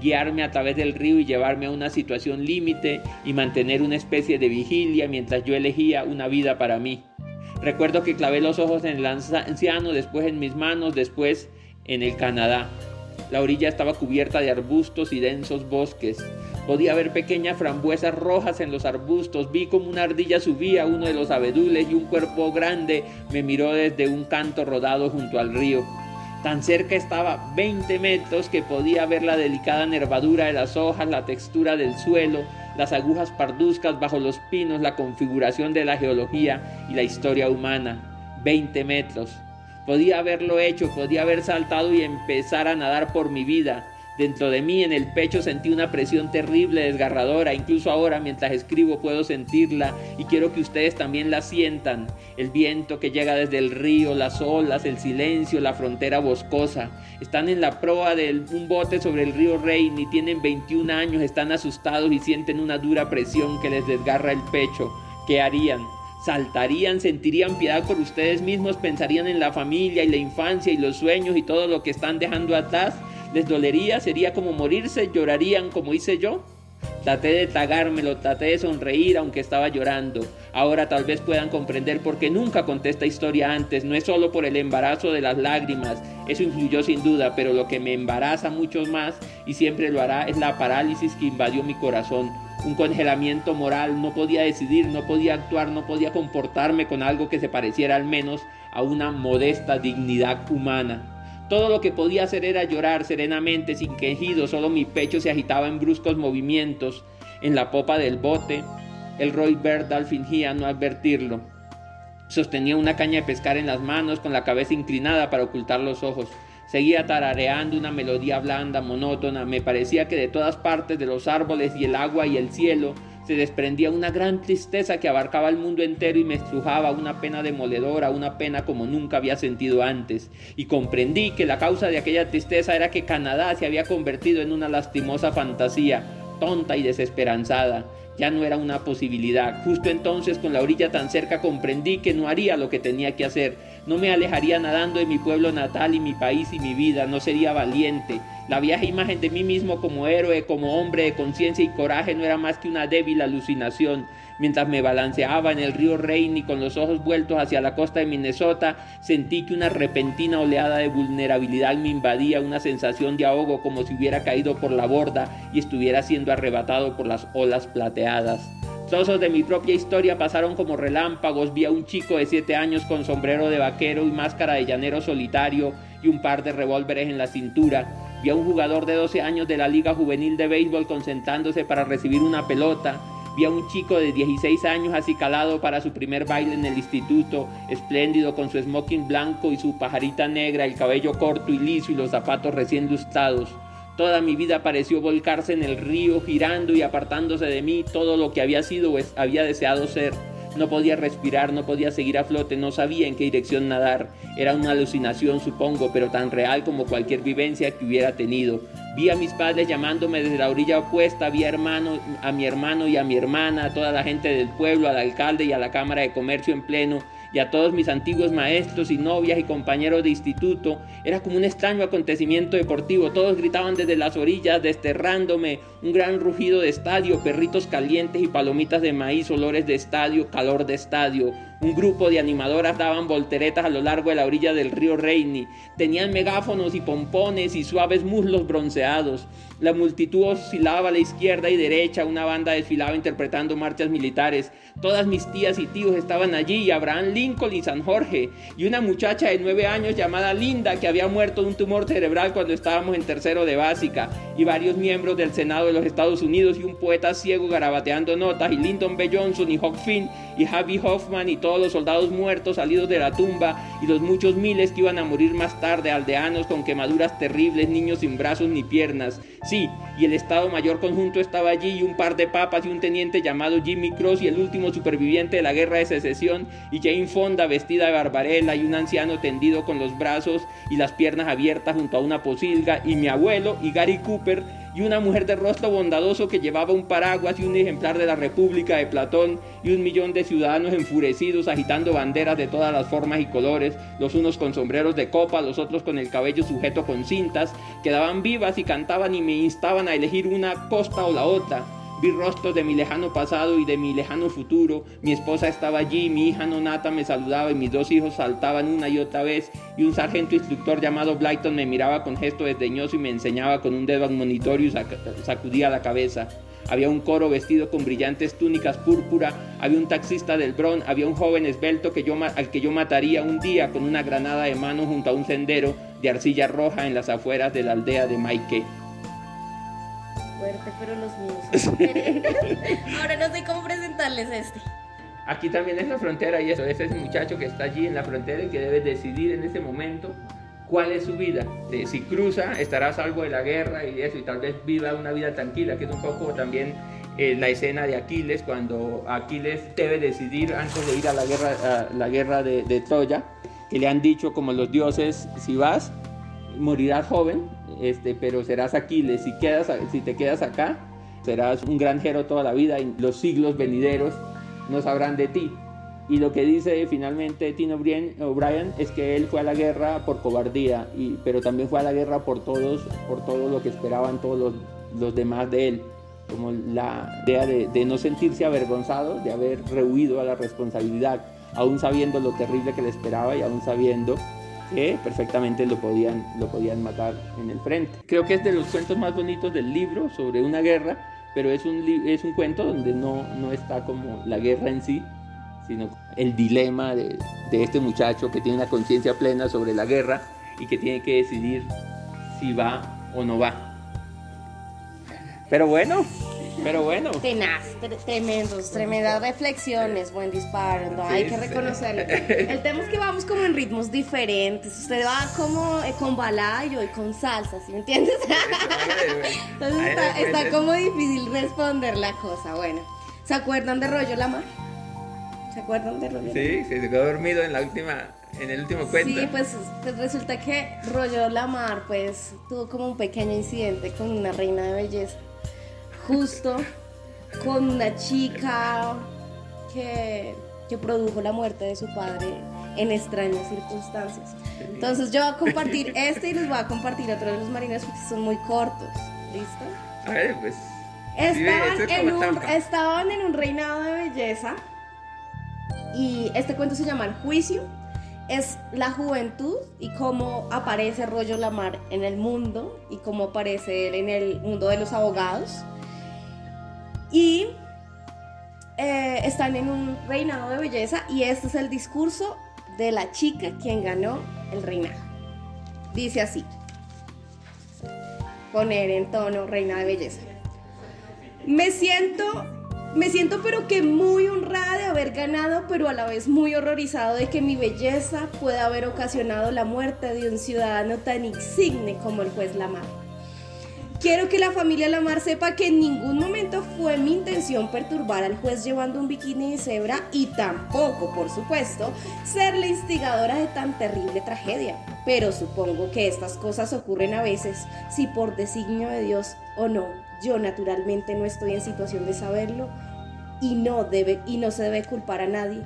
Speaker 1: guiarme a través del río y llevarme a una situación límite y mantener una especie de vigilia mientras yo elegía una vida para mí. Recuerdo que clavé los ojos en el anciano, después en mis manos, después en el Canadá. La orilla estaba cubierta de arbustos y densos bosques. Podía ver pequeñas frambuesas rojas en los arbustos. Vi como una ardilla subía a uno de los abedules y un cuerpo grande me miró desde un canto rodado junto al río. Tan cerca estaba 20 metros que podía ver la delicada nervadura de las hojas, la textura del suelo, las agujas parduzcas bajo los pinos, la configuración de la geología y la historia humana. 20 metros. Podía haberlo hecho, podía haber saltado y empezar a nadar por mi vida, Dentro de mí, en el pecho, sentí una presión terrible, desgarradora. Incluso ahora, mientras escribo, puedo sentirla y quiero que ustedes también la sientan. El viento que llega desde el río, las olas, el silencio, la frontera boscosa. Están en la proa de un bote sobre el río Rein y tienen 21 años, están asustados y sienten una dura presión que les desgarra el pecho. ¿Qué harían? Saltarían, sentirían piedad por ustedes mismos, pensarían en la familia y la infancia y los sueños y todo lo que están dejando atrás les dolería, sería como morirse, llorarían como hice yo. Traté de tragármelo, traté de sonreír aunque estaba llorando. Ahora tal vez puedan comprender por qué nunca conté esta historia antes. No es solo por el embarazo de las lágrimas, eso influyó sin duda, pero lo que me embaraza mucho más y siempre lo hará es la parálisis que invadió mi corazón. Un congelamiento moral, no podía decidir, no podía actuar, no podía comportarme con algo que se pareciera al menos a una modesta dignidad humana. Todo lo que podía hacer era llorar serenamente, sin quejido, solo mi pecho se agitaba en bruscos movimientos. En la popa del bote, el Roy Berdal fingía no advertirlo. Sostenía una caña de pescar en las manos con la cabeza inclinada para ocultar los ojos. Seguía tarareando una melodía blanda, monótona. Me parecía que de todas partes de los árboles y el agua y el cielo se desprendía una gran tristeza que abarcaba el mundo entero y me estrujaba una pena demoledora, una pena como nunca había sentido antes. Y comprendí que la causa de aquella tristeza era que Canadá se había convertido en una lastimosa fantasía, tonta y desesperanzada. Ya no era una posibilidad. Justo entonces, con la orilla tan cerca, comprendí que no haría lo que tenía que hacer. No me alejaría nadando de mi pueblo natal y mi país y mi vida. No sería valiente la vieja imagen de mí mismo como héroe, como hombre de conciencia y coraje no era más que una débil alucinación. Mientras me balanceaba en el río Rein y con los ojos vueltos hacia la costa de Minnesota, sentí que una repentina oleada de vulnerabilidad me invadía, una sensación de ahogo como si hubiera caído por la borda y estuviera siendo arrebatado por las olas plateadas. Trozos de mi propia historia pasaron como relámpagos. Vi a un chico de 7 años con sombrero de vaquero y máscara de llanero solitario y un par de revólveres en la cintura. Vi a un jugador de 12 años de la Liga Juvenil de Béisbol concentrándose para recibir una pelota. Vi a un chico de 16 años acicalado para su primer baile en el instituto, espléndido con su smoking blanco y su pajarita negra, el cabello corto y liso y los zapatos recién lustrados. Toda mi vida pareció volcarse en el río, girando y apartándose de mí todo lo que había sido o había deseado ser. No podía respirar, no podía seguir a flote, no sabía en qué dirección nadar. Era una alucinación, supongo, pero tan real como cualquier vivencia que hubiera tenido. Vi a mis padres llamándome desde la orilla opuesta, vi a, hermano, a mi hermano y a mi hermana, a toda la gente del pueblo, al alcalde y a la Cámara de Comercio en pleno y a todos mis antiguos maestros y novias y compañeros de instituto. Era como un extraño acontecimiento deportivo. Todos gritaban desde las orillas, desterrándome. Un gran rugido de estadio, perritos calientes y palomitas de maíz, olores de estadio, calor de estadio. Un grupo de animadoras daban volteretas a lo largo de la orilla del río Reini. Tenían megáfonos y pompones y suaves muslos bronceados. La multitud oscilaba a la izquierda y derecha, una banda desfilaba interpretando marchas militares. Todas mis tías y tíos estaban allí, Abraham Lincoln y San Jorge, y una muchacha de nueve años llamada Linda que había muerto de un tumor cerebral cuando estábamos en tercero de básica, y varios miembros del Senado de los Estados Unidos y un poeta ciego garabateando notas, y Lyndon B. Johnson y Huck Finn y Javi Hoffman y todos los soldados muertos salidos de la tumba y los muchos miles que iban a morir más tarde, aldeanos con quemaduras terribles, niños sin brazos ni piernas. Sí, y el Estado Mayor Conjunto estaba allí y un par de papas y un teniente llamado Jimmy Cross y el último superviviente de la guerra de secesión y Jane Fonda vestida de barbarela y un anciano tendido con los brazos y las piernas abiertas junto a una posilga y mi abuelo y Gary Cooper y una mujer de rostro bondadoso que llevaba un paraguas y un ejemplar de la República de Platón y un millón de ciudadanos enfurecidos agitando banderas de todas las formas y colores, los unos con sombreros de copa, los otros con el cabello sujeto con cintas, quedaban vivas y cantaban y me instaban a elegir una costa o la otra. Vi rostros de mi lejano pasado y de mi lejano futuro. Mi esposa estaba allí, mi hija nonata me saludaba y mis dos hijos saltaban una y otra vez. Y un sargento instructor llamado Blyton me miraba con gesto desdeñoso y me enseñaba con un dedo al monitorio y sacudía la cabeza. Había un coro vestido con brillantes túnicas púrpura, había un taxista del Bron, había un joven esbelto que yo, al que yo mataría un día con una granada de mano junto a un sendero de arcilla roja en las afueras de la aldea de Maike
Speaker 2: fuerte, pero los míos Ahora no sé cómo presentarles este.
Speaker 1: Aquí también es la frontera y eso, es ese muchacho que está allí en la frontera y que debe decidir en ese momento cuál es su vida. si cruza, estará a salvo de la guerra y eso, y tal vez viva una vida tranquila, que es un poco también eh, la escena de Aquiles, cuando Aquiles debe decidir antes de ir a la guerra, la guerra de, de Troya, que le han dicho como los dioses, si vas, morirás joven, este, pero serás Aquiles. Si, quedas, si te quedas acá, serás un granjero toda la vida y los siglos venideros no sabrán de ti. Y lo que dice finalmente Tino O'Brien es que él fue a la guerra por cobardía, y, pero también fue a la guerra por todos, por todo lo que esperaban todos los, demás de él. Como la idea de, de no sentirse avergonzado, de haber rehuido a la responsabilidad, aún sabiendo lo terrible que le esperaba y aún sabiendo que perfectamente lo podían, lo podían matar en el frente. Creo que es de los cuentos más bonitos del libro sobre una guerra, pero es un, es un cuento donde no, no está como la guerra en sí, sino el dilema de, de este muchacho que tiene una conciencia plena sobre la guerra y que tiene que decidir si va o no va. Pero bueno, pero bueno.
Speaker 2: Tenaz, tremendos, tremendas reflexiones, buen disparo, ¿no? hay que reconocerlo. El tema es que vamos como en ritmos diferentes. Usted va como eh, con balayo y con salsa, ¿sí me entiendes? Entonces está, está, como difícil responder la cosa. Bueno, ¿se acuerdan de Rollo Lamar? ¿Se acuerdan de Rollo
Speaker 1: Sí, se quedó dormido en la última en el último cuento.
Speaker 2: Sí, pues, pues, resulta que Rollo Lamar pues tuvo como un pequeño incidente con una reina de belleza justo con una chica que, que produjo la muerte de su padre en extrañas circunstancias. Entonces yo voy a compartir este y les voy a compartir otro de los marines porque son muy cortos. ¿Listo?
Speaker 1: A ver, pues.
Speaker 2: Estaban, en un, estaban en un reinado de belleza y este cuento se llama El Juicio. Es la juventud y cómo aparece Rollo Lamar en el mundo y cómo aparece él en el mundo de los abogados. Y eh, están en un reinado de belleza y este es el discurso de la chica quien ganó el reinado. Dice así, poner en tono reina de belleza. Me siento, me siento pero que muy honrada de haber ganado, pero a la vez muy horrorizado de que mi belleza pueda haber ocasionado la muerte de un ciudadano tan insigne como el juez Lamar. Quiero que la familia Lamar sepa que en ningún momento fue mi intención perturbar al juez llevando un bikini de cebra y tampoco, por supuesto, ser la instigadora de tan terrible tragedia. pero supongo que estas cosas ocurren a veces, si por designio de Dios o no. Yo naturalmente no estoy en situación de saberlo y no, debe, y no se debe culpar a nadie.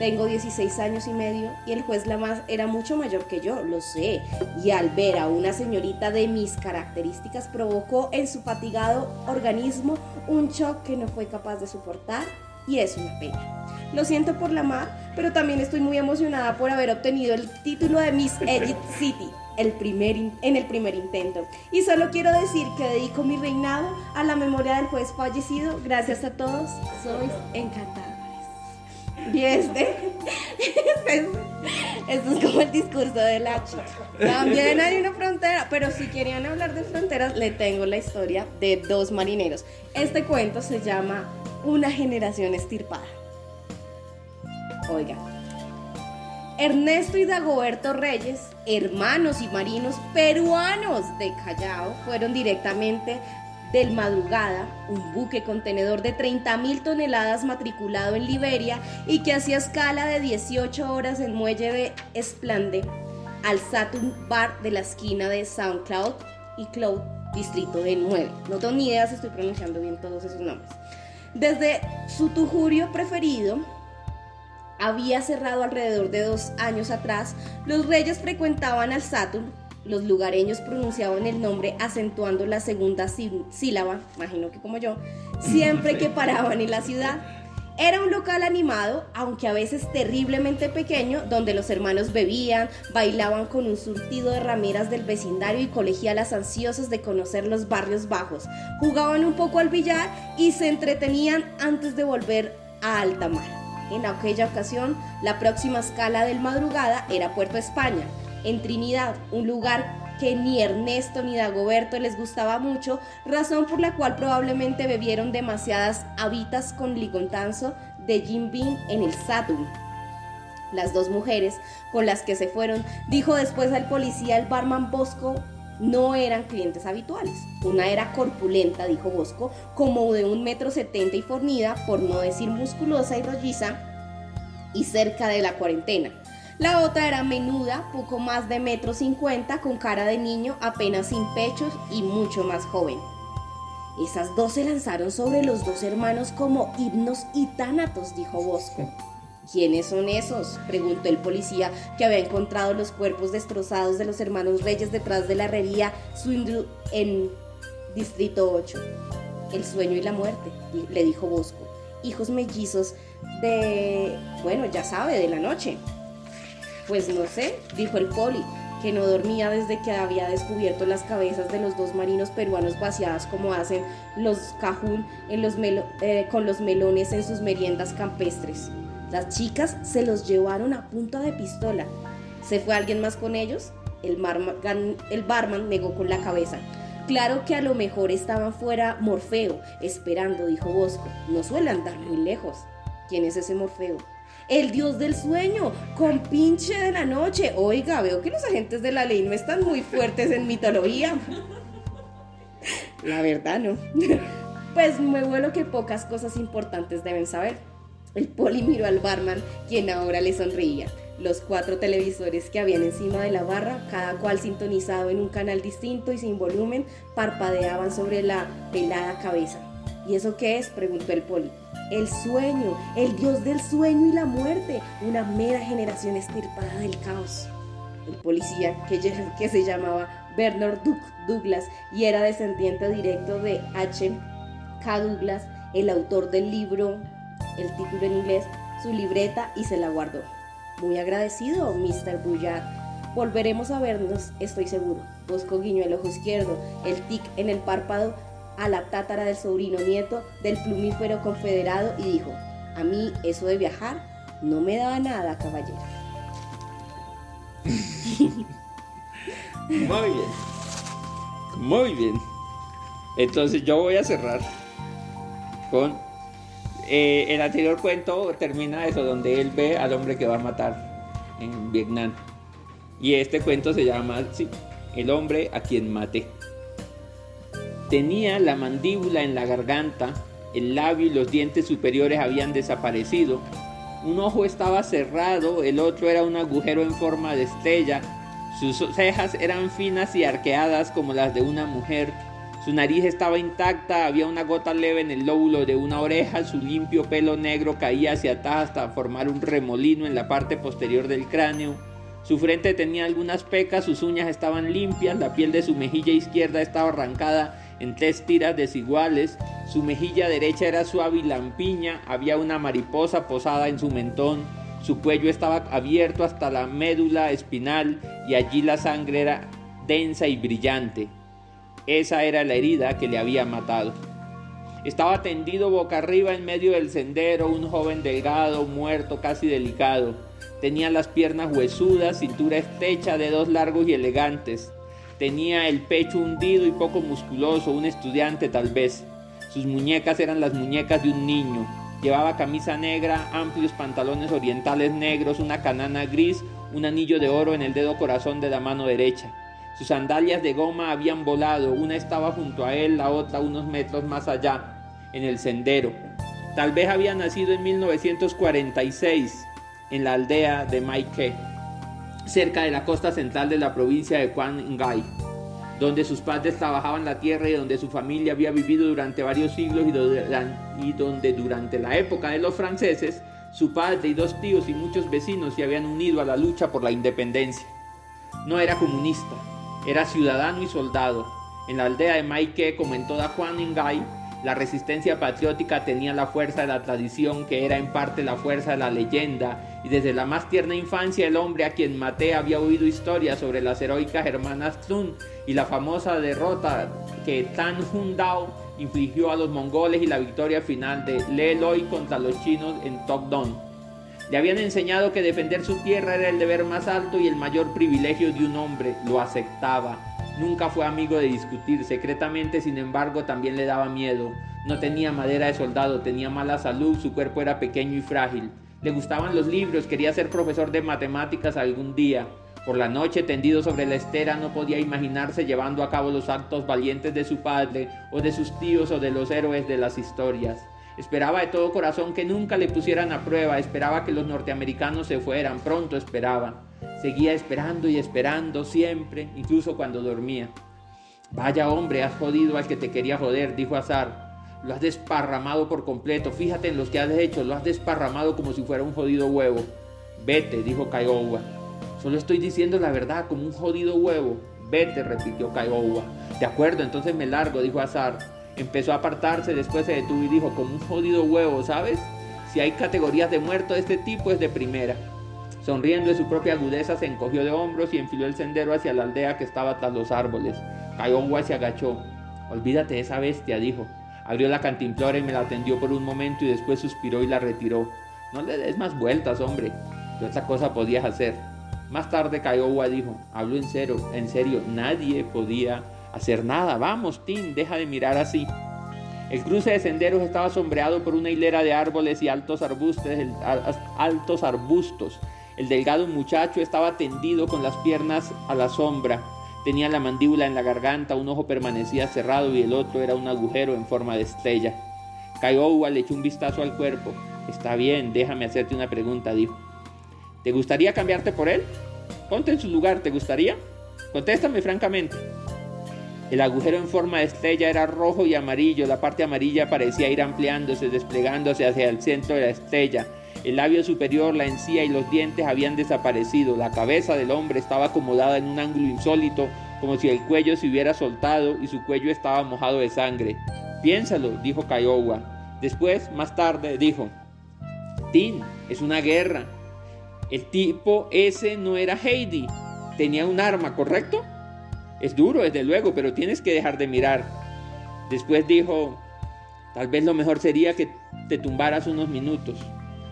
Speaker 2: Tengo 16 años y medio y el juez Lamas era mucho mayor que yo, lo sé. Y al ver a una señorita de mis características provocó en su fatigado organismo un shock que no fue capaz de soportar y es una pena. Lo siento por la mar, pero también estoy muy emocionada por haber obtenido el título de Miss Egypt City el primer en el primer intento. Y solo quiero decir que dedico mi reinado a la memoria del juez fallecido. Gracias a todos, sois encantadores. Y este, este es, esto es como el discurso de la chica. También hay una frontera, pero si querían hablar de fronteras, le tengo la historia de dos marineros. Este cuento se llama Una generación estirpada. Oiga, Ernesto y Dagoberto Reyes, hermanos y marinos peruanos de Callao, fueron directamente del Madrugada, un buque contenedor de 30.000 toneladas matriculado en Liberia y que hacía escala de 18 horas en muelle de Esplande, al Saturn Bar de la esquina de SoundCloud y Cloud, distrito de 9. No tengo ni idea si estoy pronunciando bien todos esos nombres. Desde su tujurio preferido, había cerrado alrededor de dos años atrás, los reyes frecuentaban al Saturn, los lugareños pronunciaban el nombre acentuando la segunda sílaba, imagino que como yo, siempre que paraban en la ciudad. Era un local animado, aunque a veces terriblemente pequeño, donde los hermanos bebían, bailaban con un surtido de rameras del vecindario y colegialas ansiosas de conocer los barrios bajos, jugaban un poco al billar y se entretenían antes de volver a alta mar. En aquella ocasión, la próxima escala del madrugada era Puerto España, en Trinidad, un lugar que ni Ernesto ni Dagoberto les gustaba mucho, razón por la cual probablemente bebieron demasiadas habitas con ligontanzo de Jim Beam en el Saturn. Las dos mujeres con las que se fueron, dijo después al policía el barman Bosco, no eran clientes habituales. Una era corpulenta, dijo Bosco, como de un metro setenta y fornida, por no decir musculosa y rolliza, y cerca de la cuarentena. La otra era menuda, poco más de metro cincuenta, con cara de niño, apenas sin pechos y mucho más joven. Esas dos se lanzaron sobre los dos hermanos como himnos y tánatos, dijo Bosco. ¿Quiénes son esos? preguntó el policía que había encontrado los cuerpos destrozados de los hermanos Reyes detrás de la herrería Swindle en Distrito 8. El sueño y la muerte, le dijo Bosco. Hijos mellizos de... bueno, ya sabe, de la noche. Pues no sé, dijo el poli, que no dormía desde que había descubierto las cabezas de los dos marinos peruanos vaciadas como hacen los cajún en los eh, con los melones en sus meriendas campestres. Las chicas se los llevaron a punta de pistola. ¿Se fue alguien más con ellos? El, el barman negó con la cabeza. Claro que a lo mejor estaban fuera Morfeo, esperando, dijo Bosco. No suele andar muy lejos. ¿Quién es ese Morfeo? El dios del sueño, con pinche de la noche. Oiga, veo que los agentes de la ley no están muy fuertes en mitología. La verdad, no. Pues me vuelo que pocas cosas importantes deben saber. El poli miró al barman, quien ahora le sonreía. Los cuatro televisores que habían encima de la barra, cada cual sintonizado en un canal distinto y sin volumen, parpadeaban sobre la pelada cabeza. ¿Y eso qué es? preguntó el poli. El sueño, el dios del sueño y la muerte, una mera generación estirpada del caos. El policía, que, se llamaba Bernard Douglas y era descendiente directo de H. K. Douglas, el autor del libro el título en inglés, su libreta y se la guardó. Muy agradecido, Mr. Bullard. Volveremos a vernos, estoy seguro. Bosco guiñó el ojo izquierdo, el tic en el párpado a la tátara del sobrino nieto del plumífero confederado y dijo, a mí eso de viajar no me daba nada, caballero.
Speaker 1: Muy bien. Muy bien. Entonces yo voy a cerrar con eh, el anterior cuento termina eso, donde él ve al hombre que va a matar en Vietnam. Y este cuento se llama sí, El hombre a quien maté. Tenía la mandíbula en la garganta, el labio y los dientes superiores habían desaparecido. Un ojo estaba cerrado, el otro era un agujero en forma de estrella Sus cejas eran finas y arqueadas como las de una mujer. Su nariz estaba intacta, había una gota leve en el lóbulo de una oreja, su limpio pelo negro caía hacia atrás hasta formar un remolino en la parte posterior del cráneo. Su frente tenía algunas pecas, sus uñas estaban limpias, la piel de su mejilla izquierda estaba arrancada en tres tiras desiguales, su mejilla derecha era suave y lampiña, había una mariposa posada en su mentón, su cuello estaba abierto hasta la médula espinal y allí la sangre era densa y brillante. Esa era la herida que le había matado. Estaba tendido boca arriba en medio del sendero, un joven delgado, muerto, casi delicado. Tenía las piernas huesudas, cintura estrecha, dedos largos y elegantes. Tenía el pecho hundido y poco musculoso, un estudiante tal vez. Sus muñecas eran las muñecas de un niño. Llevaba camisa negra, amplios pantalones orientales negros, una canana gris, un anillo de oro en el dedo corazón de la mano derecha. Sus sandalias de goma habían volado, una estaba junto a él, la otra unos metros más allá, en el sendero. Tal vez había nacido en 1946 en la aldea de Maike cerca de la costa central de la provincia de Quang Ngai, donde sus padres trabajaban la tierra y donde su familia había vivido durante varios siglos y donde durante la época de los franceses su padre y dos tíos y muchos vecinos se habían unido a la lucha por la independencia. No era comunista, era ciudadano y soldado. En la aldea de Maike, como en toda Juan Ngai, la resistencia patriótica tenía la fuerza de la tradición, que era en parte la fuerza de la leyenda, y desde la más tierna infancia el hombre a quien maté había oído historias sobre las heroicas hermanas Tsun y la famosa derrota que Tan Hun Dao infligió a los mongoles y la victoria final de Le Loi contra los chinos en Tokdong. Le habían enseñado que defender su tierra era el deber más alto y el mayor privilegio de un hombre. Lo aceptaba. Nunca fue amigo de discutir, secretamente sin embargo también le daba miedo. No tenía madera de soldado, tenía mala salud, su cuerpo era pequeño y frágil. Le gustaban los libros, quería ser profesor de matemáticas algún día. Por la noche, tendido sobre la estera, no podía imaginarse llevando a cabo los actos valientes de su padre, o de sus tíos, o de los héroes de las historias. Esperaba de todo corazón que nunca le pusieran a prueba, esperaba que los norteamericanos se fueran, pronto esperaba. Seguía esperando y esperando siempre, incluso cuando dormía. Vaya hombre, has jodido al que te quería joder, dijo Azar. Lo has desparramado por completo. Fíjate en los que has hecho. Lo has desparramado como si fuera un jodido huevo. Vete, dijo Kiowa. Solo estoy diciendo la verdad, como un jodido huevo. Vete, repitió Kiowa. De acuerdo, entonces me largo, dijo Azar. Empezó a apartarse, después se detuvo y dijo, como un jodido huevo, ¿sabes? Si hay categorías de muerto este tipo es de primera. Sonriendo de su propia agudeza, se encogió de hombros y enfiló el sendero hacia la aldea que estaba tras los árboles. Kiowa se agachó. Olvídate de esa bestia, dijo. Abrió la cantimplora y me la atendió por un momento y después suspiró y la retiró. No le des más vueltas, hombre. ¿Qué otra cosa podías hacer? Más tarde Kiowa dijo, hablo en serio, en serio, nadie podía hacer nada. Vamos, Tim, deja de mirar así. El cruce de senderos estaba sombreado por una hilera de árboles y altos arbustos, altos arbustos el delgado muchacho estaba tendido con las piernas a la sombra. Tenía la mandíbula en la garganta, un ojo permanecía cerrado y el otro era un agujero en forma de estrella. Kiowa le echó un vistazo al cuerpo. Está bien, déjame hacerte una pregunta, dijo. ¿Te gustaría cambiarte por él? Ponte en su lugar, ¿te gustaría? Contéstame francamente. El agujero en forma de estrella era rojo y amarillo, la parte amarilla parecía ir ampliándose, desplegándose hacia el centro de la estrella. El labio superior, la encía y los dientes habían desaparecido. La cabeza del hombre estaba acomodada en un ángulo insólito, como si el cuello se hubiera soltado y su cuello estaba mojado de sangre. Piénsalo, dijo Kiowa. Después, más tarde, dijo, Tin, es una guerra. El tipo ese no era Heidi. Tenía un arma, ¿correcto? Es duro, desde luego, pero tienes que dejar de mirar. Después dijo, tal vez lo mejor sería que te tumbaras unos minutos.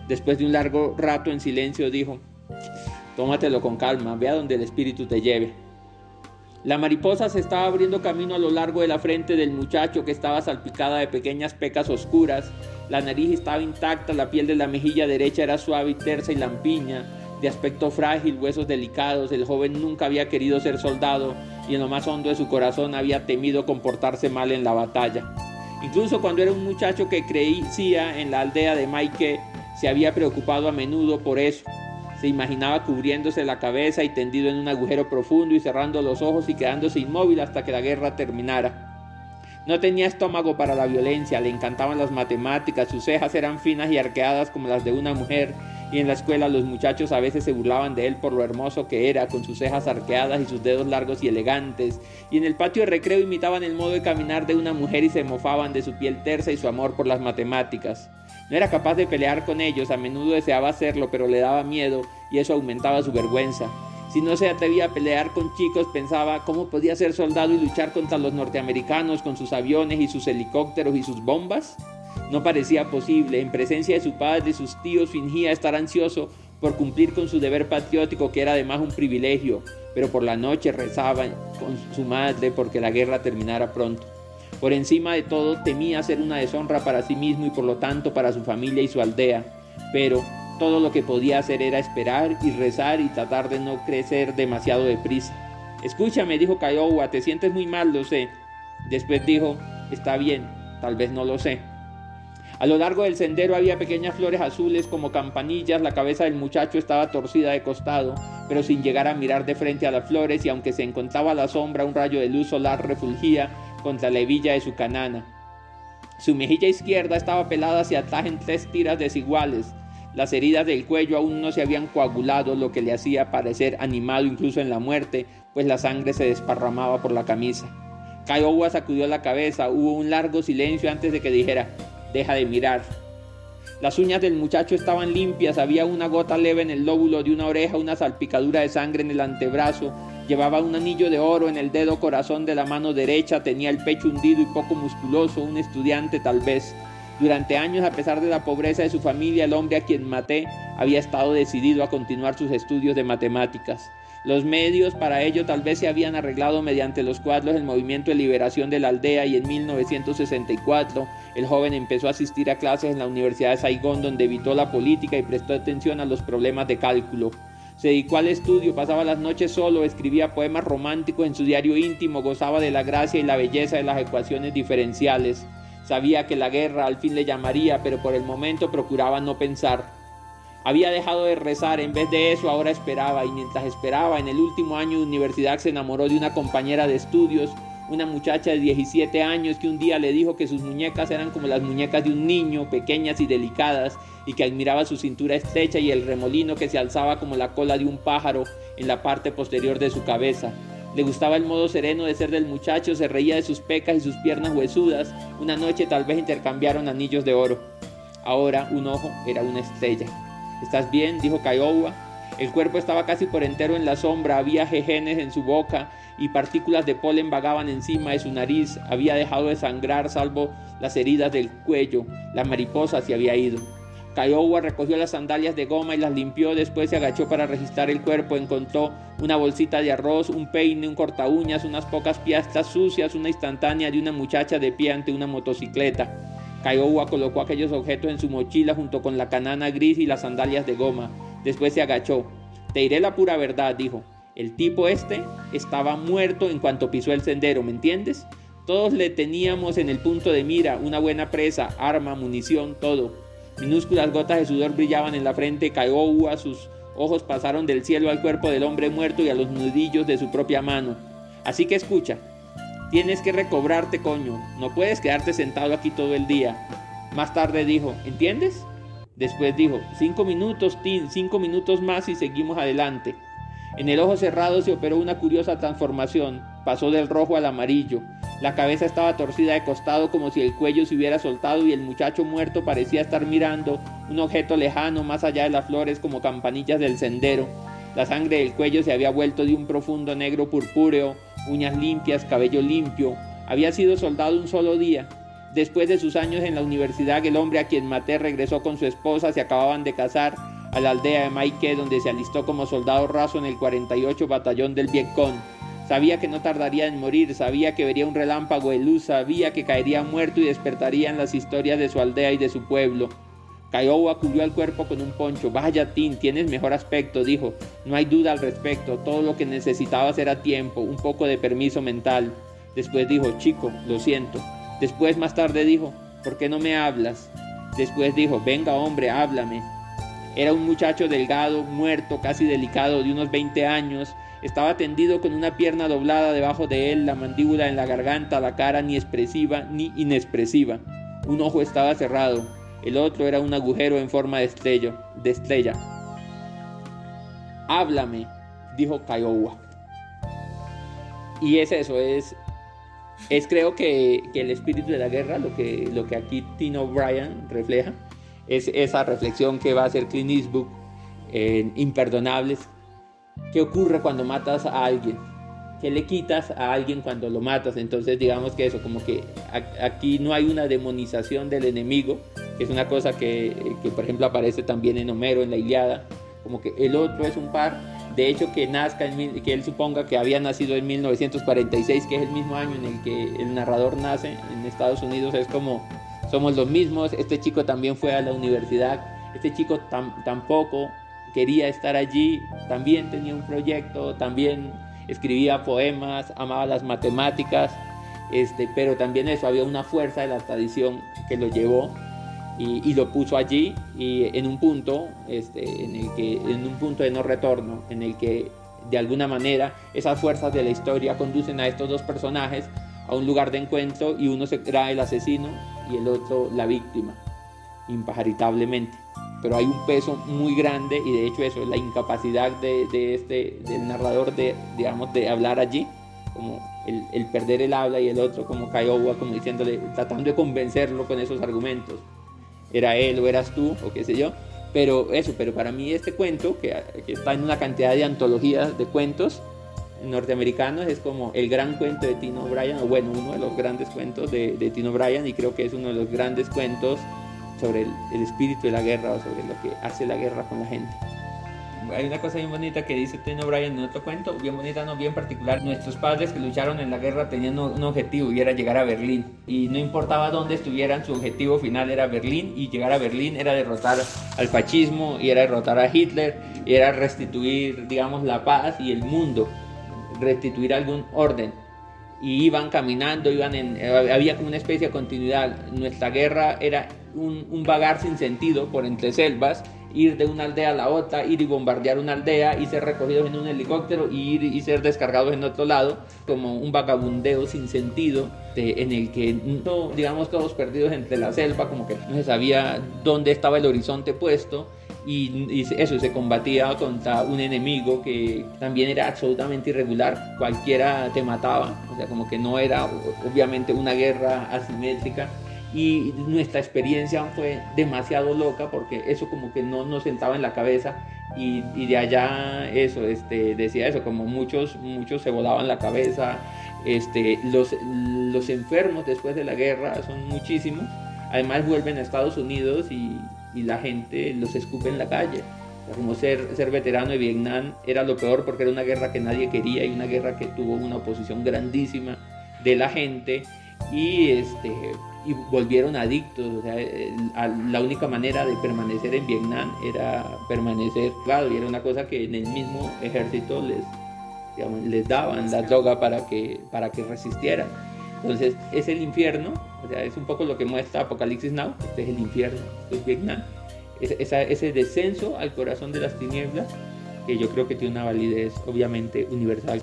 Speaker 1: Después de un largo rato en silencio dijo, tómatelo con calma, ve a donde el espíritu te lleve. La mariposa se estaba abriendo camino a lo largo de la frente del muchacho que estaba salpicada de pequeñas pecas oscuras. La nariz estaba intacta, la piel de la mejilla derecha era suave y tersa y lampiña, de aspecto frágil, huesos delicados. El joven nunca había querido ser soldado y en lo más hondo de su corazón había temido comportarse mal en la batalla. Incluso cuando era un muchacho que creía en la aldea de Maike, se había preocupado a menudo por eso. Se imaginaba cubriéndose la cabeza y tendido en un agujero profundo y cerrando los ojos y quedándose inmóvil hasta que la guerra terminara. No tenía estómago para la violencia, le encantaban las matemáticas, sus cejas eran finas y arqueadas como las de una mujer, y en la escuela los muchachos a veces se burlaban de él por lo hermoso que era, con sus cejas arqueadas y sus dedos largos y elegantes, y en el patio de recreo imitaban el modo de caminar de una mujer y se mofaban de su piel tersa y su amor por las matemáticas. No era capaz de pelear con ellos, a menudo deseaba hacerlo, pero le daba miedo y eso aumentaba su vergüenza. Si no se atrevía a pelear con chicos, pensaba cómo podía ser soldado y luchar contra los norteamericanos con sus aviones y sus helicópteros y sus bombas. No parecía posible. En presencia de su padre y sus tíos fingía estar ansioso por cumplir con su deber patriótico, que era además un privilegio, pero por la noche rezaba con su madre porque la guerra terminara pronto. Por encima de todo temía ser una deshonra para sí mismo y por lo tanto para su familia y su aldea, pero todo lo que podía hacer era esperar y rezar y tratar de no crecer demasiado deprisa. Escúchame, dijo Kiowa, te sientes muy mal, lo sé. Después dijo, está bien, tal vez no lo sé. A lo largo del sendero había pequeñas flores azules como campanillas, la cabeza del muchacho estaba torcida de costado, pero sin llegar a mirar de frente a las flores y aunque se encontraba a la sombra un rayo de luz solar refulgía contra la hebilla de su canana. Su mejilla izquierda estaba pelada hacia atrás en tres tiras desiguales. Las heridas del cuello aún no se habían coagulado, lo que le hacía parecer animado incluso en la muerte, pues la sangre se desparramaba por la camisa. Kiowa sacudió la cabeza, hubo un largo silencio antes de que dijera, deja de mirar. Las uñas del muchacho estaban limpias, había una gota leve en el lóbulo de una oreja, una salpicadura de sangre en el antebrazo, llevaba un anillo de oro en el dedo corazón de la mano derecha, tenía el pecho hundido y poco musculoso, un estudiante tal vez. Durante años, a pesar de la pobreza de su familia, el hombre a quien maté había estado decidido a continuar sus estudios de matemáticas. Los medios para ello tal vez se habían arreglado mediante los cuadros del movimiento de liberación de la aldea y en 1964 el joven empezó a asistir a clases en la Universidad de Saigón donde evitó la política y prestó atención a los problemas de cálculo. Se dedicó al estudio, pasaba las noches solo, escribía poemas románticos en su diario íntimo, gozaba de la gracia y la belleza de las ecuaciones diferenciales. Sabía que la guerra al fin le llamaría, pero por el momento procuraba no pensar. Había dejado de rezar, en vez de eso ahora esperaba, y mientras esperaba, en el último año de universidad se enamoró de una compañera de estudios, una muchacha de 17 años que un día le dijo que sus muñecas eran como las muñecas de un niño, pequeñas y delicadas, y que admiraba su cintura estrecha y el remolino que se alzaba como la cola de un pájaro en la parte posterior de su cabeza. Le gustaba el modo sereno de ser del muchacho, se reía de sus pecas y sus piernas huesudas. Una noche tal vez intercambiaron anillos de oro. Ahora un ojo era una estrella. ¿Estás bien? dijo Kiowa. El cuerpo estaba casi por entero en la sombra, había jejenes en su boca y partículas de polen vagaban encima de su nariz. Había dejado de sangrar salvo las heridas del cuello. La mariposa se había ido. Kiowa recogió las sandalias de goma y las limpió, después se agachó para registrar el cuerpo, encontró una bolsita de arroz, un peine, un corta uñas, unas pocas piastas sucias, una instantánea de una muchacha de pie ante una motocicleta. Kiowa colocó aquellos objetos en su mochila junto con la canana gris y las sandalias de goma. Después se agachó. Te diré la pura verdad, dijo. El tipo este estaba muerto en cuanto pisó el sendero, ¿me entiendes? Todos le teníamos en el punto de mira, una buena presa, arma, munición, todo. Minúsculas gotas de sudor brillaban en la frente de Kiowa, sus ojos pasaron del cielo al cuerpo del hombre muerto y a los nudillos de su propia mano. Así que escucha, Tienes que recobrarte, coño. No puedes quedarte sentado aquí todo el día. Más tarde dijo, ¿entiendes? Después dijo, cinco minutos, Tim, cinco minutos más y seguimos adelante. En el ojo cerrado se operó una curiosa transformación. Pasó del rojo al amarillo. La cabeza estaba torcida de costado como si el cuello se hubiera soltado y el muchacho muerto parecía estar mirando un objeto lejano más allá de las flores como campanillas del sendero. La sangre del cuello se había vuelto de un profundo negro purpúreo uñas limpias, cabello limpio. Había sido soldado un solo día. Después de sus años en la universidad, el hombre a quien maté regresó con su esposa, se acababan de casar a la aldea de Maike, donde se alistó como soldado raso en el 48 batallón del Vietcong. Sabía que no tardaría en morir, sabía que vería un relámpago de luz, sabía que caería muerto y despertaría en las historias de su aldea y de su pueblo. Kiowa cubrió al cuerpo con un poncho. Vaya, Tim, tienes mejor aspecto, dijo. No hay duda al respecto. Todo lo que necesitaba era tiempo, un poco de permiso mental. Después dijo, chico, lo siento. Después más tarde dijo, ¿por qué no me hablas? Después dijo, venga hombre, háblame. Era un muchacho delgado, muerto, casi delicado, de unos 20 años. Estaba tendido con una pierna doblada debajo de él, la mandíbula en la garganta, la cara ni expresiva ni inexpresiva. Un ojo estaba cerrado, el otro era un agujero en forma de estrella. De estrella. Háblame, dijo Kiowa. Y es eso, es, es creo que, que, el espíritu de la guerra, lo que, lo que aquí Tino O'Brien refleja, es esa reflexión que va a hacer Clint Eastwood en Imperdonables. ¿Qué ocurre cuando matas a alguien? ¿Qué le quitas a alguien cuando lo matas? Entonces digamos que eso, como que aquí no hay una demonización del enemigo, que es una cosa que, que por ejemplo aparece también en Homero, en la Iliada, como que el otro es un par de hecho, que nazca, que él suponga que había nacido en 1946, que es el mismo año en el que el narrador nace en Estados Unidos, es como somos los mismos. Este chico también fue a la universidad, este chico tampoco quería estar allí, también tenía un proyecto, también escribía poemas, amaba las matemáticas, este, pero también eso, había una fuerza de la tradición que lo llevó y, lo puso allí y en un punto, este, en, el que, en un punto de no retorno, en el que de alguna manera esas fuerzas de la historia conducen a estos dos personajes a un lugar de encuentro y uno será el asesino y el otro la víctima, impajaritablemente. Pero hay un peso muy grande y de hecho eso es la incapacidad de, de este, del narrador de, digamos, de hablar allí, como el, el perder el habla y el otro como Kiowa, como diciéndole, tratando de convencerlo con esos argumentos era él o eras tú o qué sé yo. Pero eso, pero para mí este cuento, que, está en una cantidad de antologías de cuentos norteamericanos, es como el gran cuento de Tino Bryan, o bueno, uno de los grandes cuentos de, de Tino Bryan, y creo que es uno de los grandes cuentos sobre el, el espíritu de la guerra o sobre lo que hace la guerra con la gente hay una cosa bien bonita que dice Tino Bryan en otro cuento, bien bonita, no bien particular. Nuestros padres que lucharon en la guerra tenían un objetivo y era llegar a Berlín. Y no importaba dónde estuvieran, su objetivo final era Berlín y llegar a Berlín era derrotar al fascismo y era derrotar a Hitler y era restituir, digamos, la paz y el mundo, restituir algún orden. Y iban caminando, iban en, había como una especie de continuidad. Nuestra guerra era un, un vagar sin sentido por entre selvas ir de una aldea a la otra, ir y bombardear una aldea y ser recogidos en un helicóptero y ir y ser descargados en otro lado, como un vagabundeo sin sentido, en el que no, digamos todos perdidos entre la selva, como que no se sabía dónde estaba el horizonte puesto. Y, eso, se combatía contra un enemigo que también era absolutamente irregular, cualquiera te mataba, o sea, como que no era obviamente una guerra asimétrica, y nuestra experiencia fue demasiado loca porque eso como que no nos sentaba en la cabeza y, y, de allá eso, este, decía eso, como muchos, muchos se volaban la cabeza, este, los, los enfermos después de la guerra son muchísimos, además vuelven a Estados Unidos y, y la gente los escupe en la calle. Como ser, ser veterano de Vietnam era lo peor porque era una guerra que nadie quería y una guerra que tuvo una oposición grandísima de la gente y este y volvieron adictos. O sea, la única manera de permanecer en Vietnam era permanecer claro, y era una cosa que en el mismo ejército les, les daban la droga para que, para que resistieran. Entonces, es el infierno, o sea, es un poco lo que muestra Apocalipsis Now, este es el infierno, esto es Vietnam. ese descenso al corazón de las tinieblas, que yo creo que tiene una validez obviamente universal.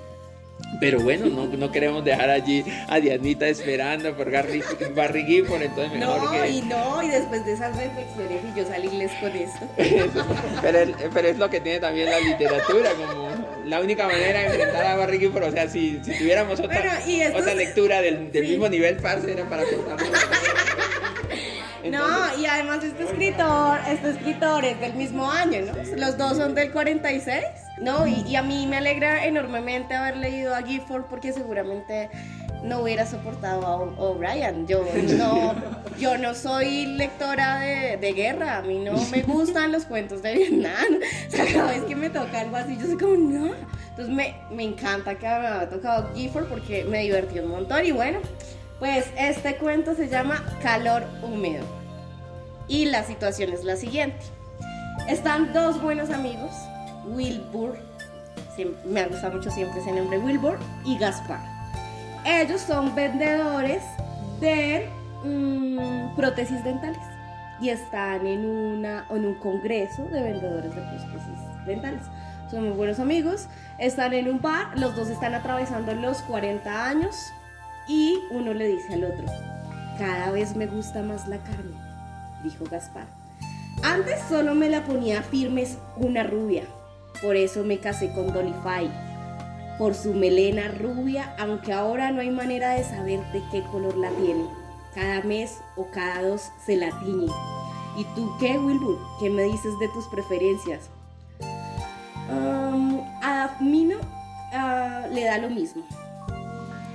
Speaker 1: Pero bueno, no, no queremos dejar allí a Dianita esperando por Barry, Barry Gifford, entonces mejor
Speaker 2: no,
Speaker 1: que...
Speaker 2: y no, y después de esas reflexiones y yo salirles con esto.
Speaker 1: pero, pero, es lo que tiene también la literatura, como la única manera de enfrentar a Barry Gifford, o sea, si, si tuviéramos otra, otra lectura del, del mismo nivel, parce, era para
Speaker 2: no, y además este escritor, este escritor es del mismo año, ¿no? Los dos son del 46. No, y, a mí me alegra enormemente haber leído a Gifford porque seguramente no hubiera soportado a O'Brien. Yo no, yo no soy lectora de, guerra, a mí no me gustan los cuentos de Vietnam. O sea, cada vez que me toca algo así, yo soy como, no. Entonces me, me encanta que me haya tocado Gifford porque me divertí un montón. Y bueno, pues este cuento se llama Calor Húmedo. Y la situación es la siguiente. Están dos buenos amigos Wilbur, me ha gustado mucho siempre ese nombre, Wilbur y Gaspar. Ellos son vendedores de mm, prótesis dentales. y están en, una, en un congreso de vendedores de prótesis dentales. Son muy buenos amigos, están en un bar, los dos están atravesando los 40 años y uno le dice al otro, cada vez me gusta más la carne, dijo Gaspar. Antes solo me la ponía firmes una rubia, por eso me casé con Dolly Fay, por su melena rubia, aunque ahora no hay manera de saber de qué color la tiene. Cada mes o cada dos se la tiñe. ¿Y tú qué, Wilbur? ¿Qué me dices de tus preferencias? a Mino uh, le da lo mismo.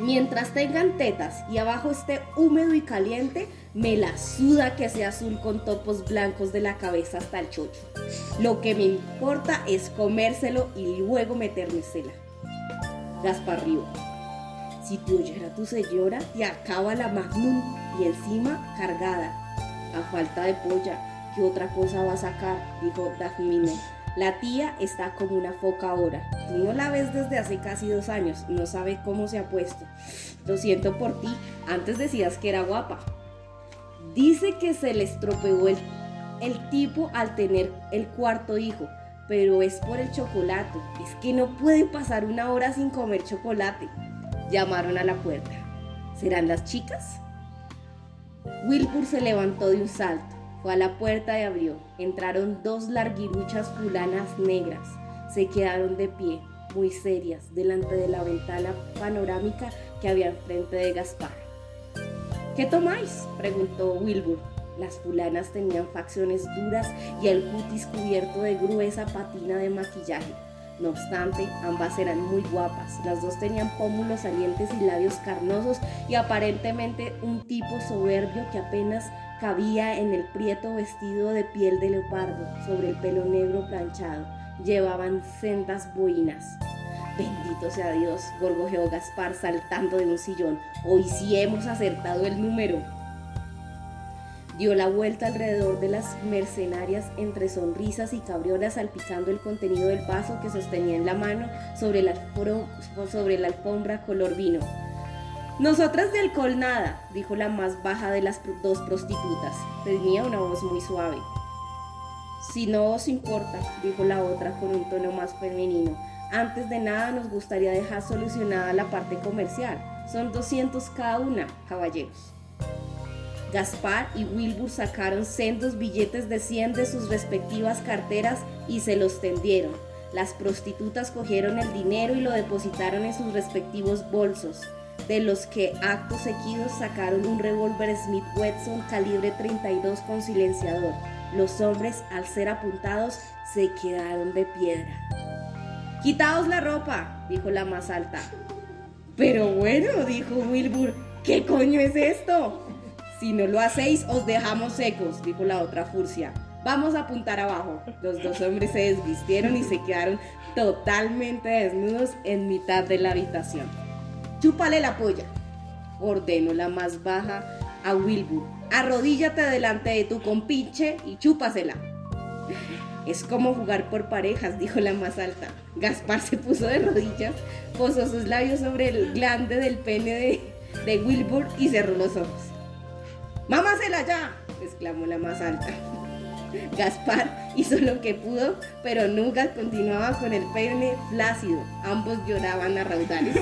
Speaker 2: Mientras tengan tetas y abajo esté húmedo y caliente, me la suda que sea azul con topos blancos de la cabeza hasta el chocho. Lo que me importa es comérselo y luego metérmesela. Gaspar Río. Si te oyera tu señora, te acaba la magnum y encima cargada. A falta de polla, ¿qué otra cosa va a sacar? Dijo Dafmine. La tía está como una foca ahora. Tú no la ves desde hace casi dos años. No sabe cómo se ha puesto. Lo siento por ti. Antes decías que era guapa. Dice que se le estropeó el, el tipo al tener el cuarto hijo. Pero es por el chocolate. Es que no puede pasar una hora sin comer chocolate. Llamaron a la puerta. ¿Serán las chicas? Wilbur se levantó de un salto. Fue a la puerta y abrió. Entraron dos larguiruchas fulanas negras. Se quedaron de pie, muy serias, delante de la ventana panorámica que había enfrente de Gaspar. ¿Qué tomáis? preguntó Wilbur. Las fulanas tenían facciones duras y el cutis cubierto de gruesa patina de maquillaje. No obstante, ambas eran muy guapas. Las dos tenían pómulos salientes y labios carnosos y aparentemente un tipo soberbio que apenas cabía en el prieto vestido de piel de leopardo sobre el pelo negro planchado. Llevaban sendas boinas. Bendito sea Dios, gorgojeó Gaspar saltando de un sillón. Hoy sí hemos acertado el número. Dio la vuelta alrededor de las mercenarias entre sonrisas y cabriolas salpicando el contenido del vaso que sostenía en la mano sobre la, sobre la alfombra color vino. Nosotras de alcohol nada, dijo la más baja de las dos prostitutas. Tenía una voz muy suave. Si no os importa, dijo la otra con un tono más femenino. Antes de nada nos gustaría dejar solucionada la parte comercial. Son 200 cada una, caballeros. Gaspar y Wilbur sacaron sendos billetes de 100 de sus respectivas carteras y se los tendieron. Las prostitutas cogieron el dinero y lo depositaron en sus respectivos bolsos de los que actos seguidos sacaron un revólver Smith Wesson calibre 32 con silenciador. Los hombres, al ser apuntados, se quedaron de piedra. Quitaos la ropa, dijo la más alta. Pero bueno, dijo Wilbur, ¿qué coño es esto? Si no lo hacéis, os dejamos secos, dijo la otra furcia. Vamos a apuntar abajo. Los dos hombres se desvistieron y se quedaron totalmente desnudos en mitad de la habitación. Chúpale la polla, ordenó la más baja a Wilbur. Arrodíllate delante de tu compinche y chúpasela. Es como jugar por parejas, dijo la más alta. Gaspar se puso de rodillas, posó sus labios sobre el glande del pene de, de Wilbur y cerró los ojos. ¡Mámasela ya! exclamó la más alta. Gaspar hizo lo que pudo, pero nunca continuaba con el pene flácido. Ambos lloraban a raudales.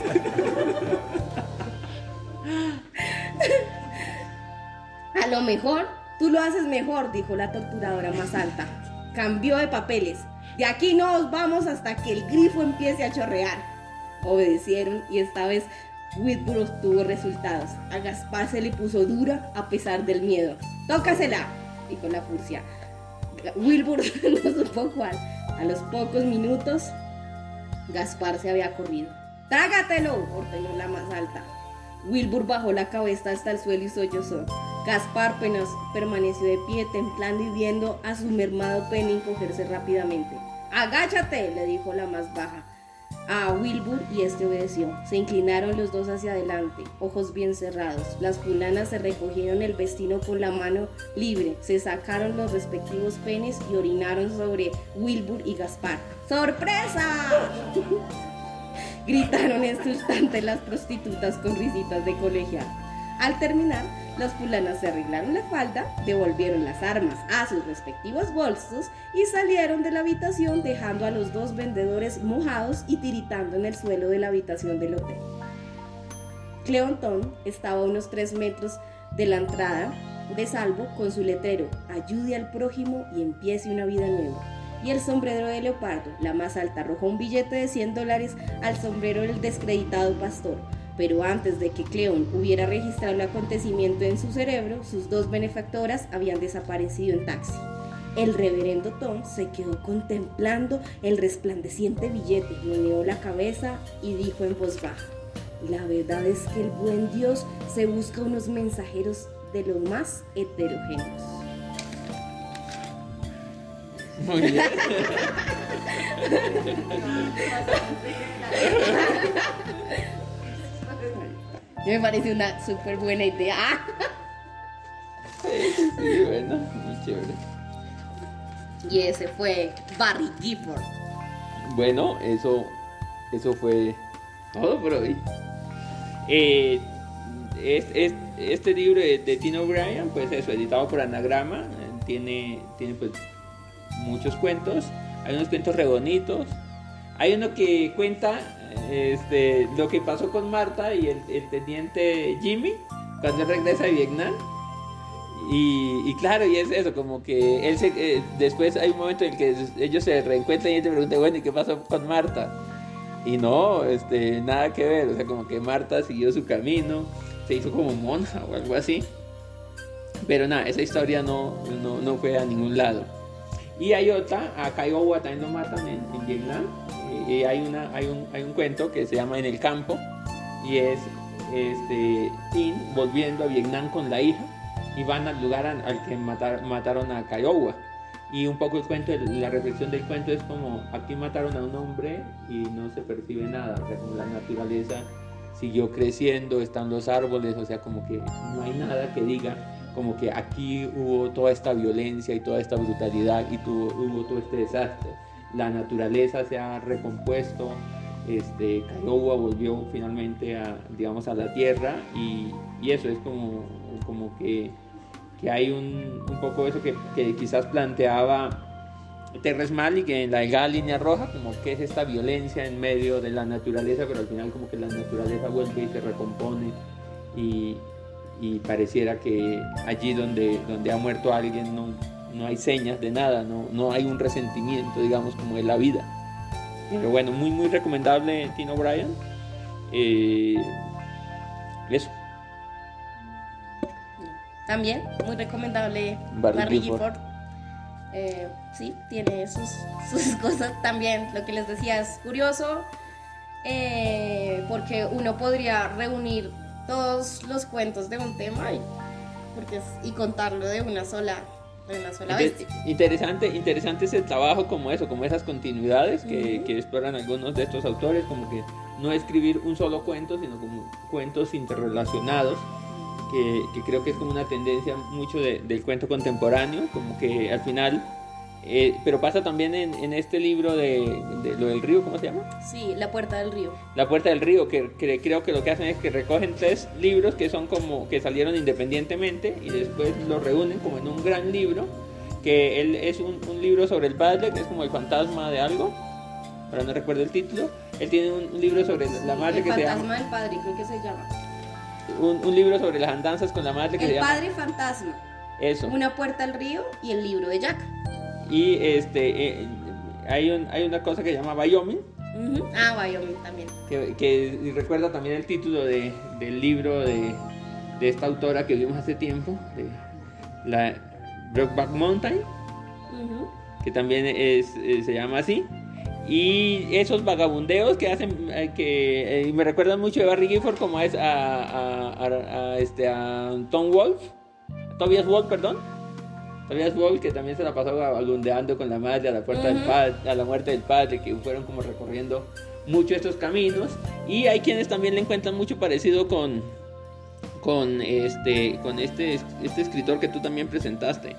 Speaker 2: a lo mejor tú lo haces mejor, dijo la torturadora más alta. Cambió de papeles. De aquí no os vamos hasta que el grifo empiece a chorrear. Obedecieron y esta vez Whitborough tuvo resultados. A Gaspar se le puso dura a pesar del miedo. ¡Tócasela! dijo la furcia. Wilbur no supo cuál. A los pocos minutos, Gaspar se había corrido. ¡Trágatelo! ordenó la más alta. Wilbur bajó la cabeza hasta el suelo y sollozó. Gaspar permaneció de pie, templando y viendo a su mermado pene encogerse rápidamente. ¡Agáchate! le dijo la más baja a Wilbur y este obedeció. Se inclinaron los dos hacia adelante, ojos bien cerrados. Las fulanas se recogieron el vestido con la mano libre, se sacaron los respectivos penes y orinaron sobre Wilbur y Gaspar. ¡Sorpresa! Gritaron instante las prostitutas con risitas de colegial. Al terminar, Los fulanos se arreglaron la falda, devolvieron las armas a sus respectivos bolsos y salieron de la habitación dejando a los dos vendedores mojados y tiritando en el suelo de la habitación del hotel. Cleonton estaba a unos 3 metros de la entrada de salvo con su letrero Ayude al prójimo y empiece una vida nueva. Y el sombrero de leopardo, la más alta, arrojó un billete de 100 dólares al sombrero del descreditado pastor. Pero antes de que Cleon hubiera registrado el acontecimiento en su cerebro, sus dos benefactoras habían desaparecido en taxi. El reverendo Tom se quedó contemplando el resplandeciente billete, meneó la cabeza y dijo en voz baja, la verdad es que el buen Dios se busca unos mensajeros de los más heterogéneos.
Speaker 1: Muy bien.
Speaker 2: Me parece una súper buena idea.
Speaker 1: Sí, sí, bueno, muy chévere.
Speaker 2: Y ese fue Barry Gifford.
Speaker 1: Bueno, eso, eso fue todo por hoy. Eh, es- es- este libro de, de Tim O'Brien, pues eso, editado por Anagrama, eh, tiene, tiene pues muchos cuentos. Hay unos cuentos re bonitos. Hay uno que cuenta este, lo que pasó con Marta y el, teniente Jimmy cuando él regresa de Vietnam. Y, claro, y es eso, como que él se, eh, después hay un momento en el que ellos se reencuentran y él te pregunta, bueno, ¿y qué pasó con Marta? Y no, este, nada que ver, o sea, como que Marta siguió su camino, se hizo como monja o algo así. Pero nada, esa historia no, no, no fue a ningún lado. Y hay otra, a Kiowa también lo matan en Vietnam. Hay, una, hay, un, hay un cuento que se llama En el campo. Y es este, Tin volviendo a Vietnam con la hija. Y van al lugar al, que matar- mataron a Kiowa. Y un poco el cuento, la reflexión del cuento es como aquí mataron a un hombre y no se percibe nada. O sea, como la naturaleza siguió creciendo, están los árboles, o sea, como que no hay nada que diga como que aquí hubo toda esta violencia y toda esta brutalidad y tuvo, hubo todo este desastre. La naturaleza se ha recompuesto, este, Kiowa volvió finalmente a, digamos, a la tierra y, y eso es como, como que, que hay un, un poco eso que, que quizás planteaba Terrence Malick en la delgada línea roja, como que es esta violencia en medio de la naturaleza, pero al final como que la naturaleza vuelve y se recompone y, y pareciera que allí donde, donde ha muerto alguien no, no hay señas de nada, no, no hay un resentimiento, digamos, como de la vida. Pero bueno, muy, muy recomendable Tino Bryan. Eh, eso.
Speaker 2: También, muy recomendable
Speaker 1: Barry Gifford.
Speaker 2: Gifford. Eh, sí, tiene sus, sus cosas también. Lo que les decía es curioso eh, porque uno podría reunir todos los cuentos de un tema y, porque es- y contarlo de una sola, sola
Speaker 1: Interesante, interesante ese trabajo como eso, como esas continuidades que,
Speaker 2: Ujú.
Speaker 1: que exploran algunos de estos autores, como que no escribir un solo cuento, sino como cuentos interrelacionados, que, que creo que es como una tendencia mucho de- del cuento contemporáneo, como que al final, eh, pero pasa también en, en este libro de, de lo del río, ¿cómo se llama?
Speaker 2: Sí, La Puerta del Río.
Speaker 1: La Puerta del Río, que, que creo que lo que hacen es que recogen tres libros que son como que salieron independientemente y después los reúnen como en un gran libro, que él es un, un libro sobre el padre, que es como el fantasma de algo, ahora no recuerdo el título. Él tiene un, libro sobre la madre
Speaker 2: el
Speaker 1: que se
Speaker 2: fantasma
Speaker 1: llama,
Speaker 2: del padre, creo que se llama.
Speaker 1: un, un libro sobre las andanzas con la madre que se
Speaker 2: El
Speaker 1: llama
Speaker 2: padre fantasma.
Speaker 1: eso.
Speaker 2: Una puerta al río y el libro de Jack.
Speaker 1: Y este eh, hay, un, hay una cosa que se llama Wyoming.
Speaker 2: Ah, Wyoming también.
Speaker 1: que, que recuerda también el título de- del libro de, de esta autora que vimos hace tiempo, de la Brokeback Mountain, que también es, eh, se llama así. Y esos vagabundeos que hacen, eh, que eh, me recuerdan mucho de Barry Gifford, como es a, a- a- a, este, a Tom Wolf, Tobias Wolf, perdón. Tobias Wolf, que también se la pasó vagabundeando con la madre a la puerta del
Speaker 2: Ujú.
Speaker 1: padre, a la muerte del padre, que fueron como recorriendo mucho estos caminos. Y hay quienes también le encuentran mucho parecido con, con este, con este, este escritor que tú también presentaste.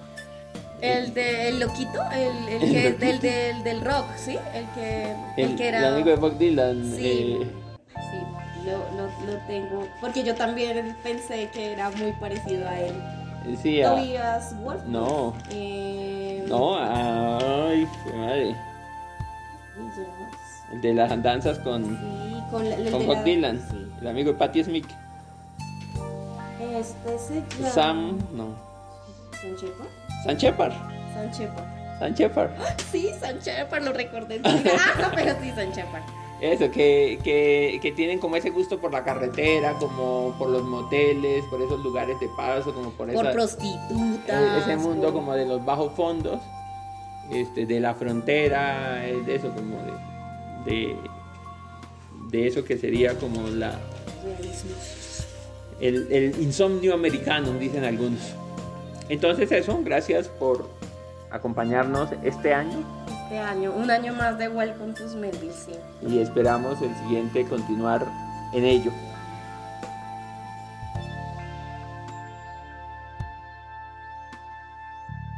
Speaker 2: El del loquito, el, el
Speaker 1: El
Speaker 2: que
Speaker 1: loquito.
Speaker 2: del, del, del rock, ¿sí? El que, el,
Speaker 1: El,
Speaker 2: que
Speaker 1: el
Speaker 2: era.
Speaker 1: amigo de Bob Dylan.
Speaker 2: Sí.
Speaker 1: eh,
Speaker 2: Sí. lo, lo, lo tengo. Porque yo también pensé que era muy parecido a él.
Speaker 1: Sí, a-
Speaker 2: Tobias Wolf.
Speaker 1: No.
Speaker 2: Eh,
Speaker 1: No, ay, fue madre. El de las danzas con,
Speaker 2: Sí, con, la- el
Speaker 1: con Bob
Speaker 2: la-
Speaker 1: Dylan,
Speaker 2: sí.
Speaker 1: el amigo de Patti Smith.
Speaker 2: Este se llama.
Speaker 1: Sam, no.
Speaker 2: ¿San Shepard?
Speaker 1: San Shepard.
Speaker 2: San Shepard.
Speaker 1: San Shepard.
Speaker 2: Sí, San Shepard, lo recordé. Ah, pero sí, San Shepard.
Speaker 1: Eso, que, que, que tienen como ese gusto por la carretera, como por los moteles, por esos lugares de paso, como por,
Speaker 2: Por
Speaker 1: esa-
Speaker 2: prostitutas.
Speaker 1: e- ese mundo
Speaker 2: por-
Speaker 1: como de los bajos fondos, este, de la frontera, es de eso como de, de, de eso que sería como la, el, el insomnio americano, dicen algunos. Entonces eso, gracias por acompañarnos este año
Speaker 2: Este año, un año más de Welcome to Smellville, sí.
Speaker 1: y esperamos el siguiente continuar en ello.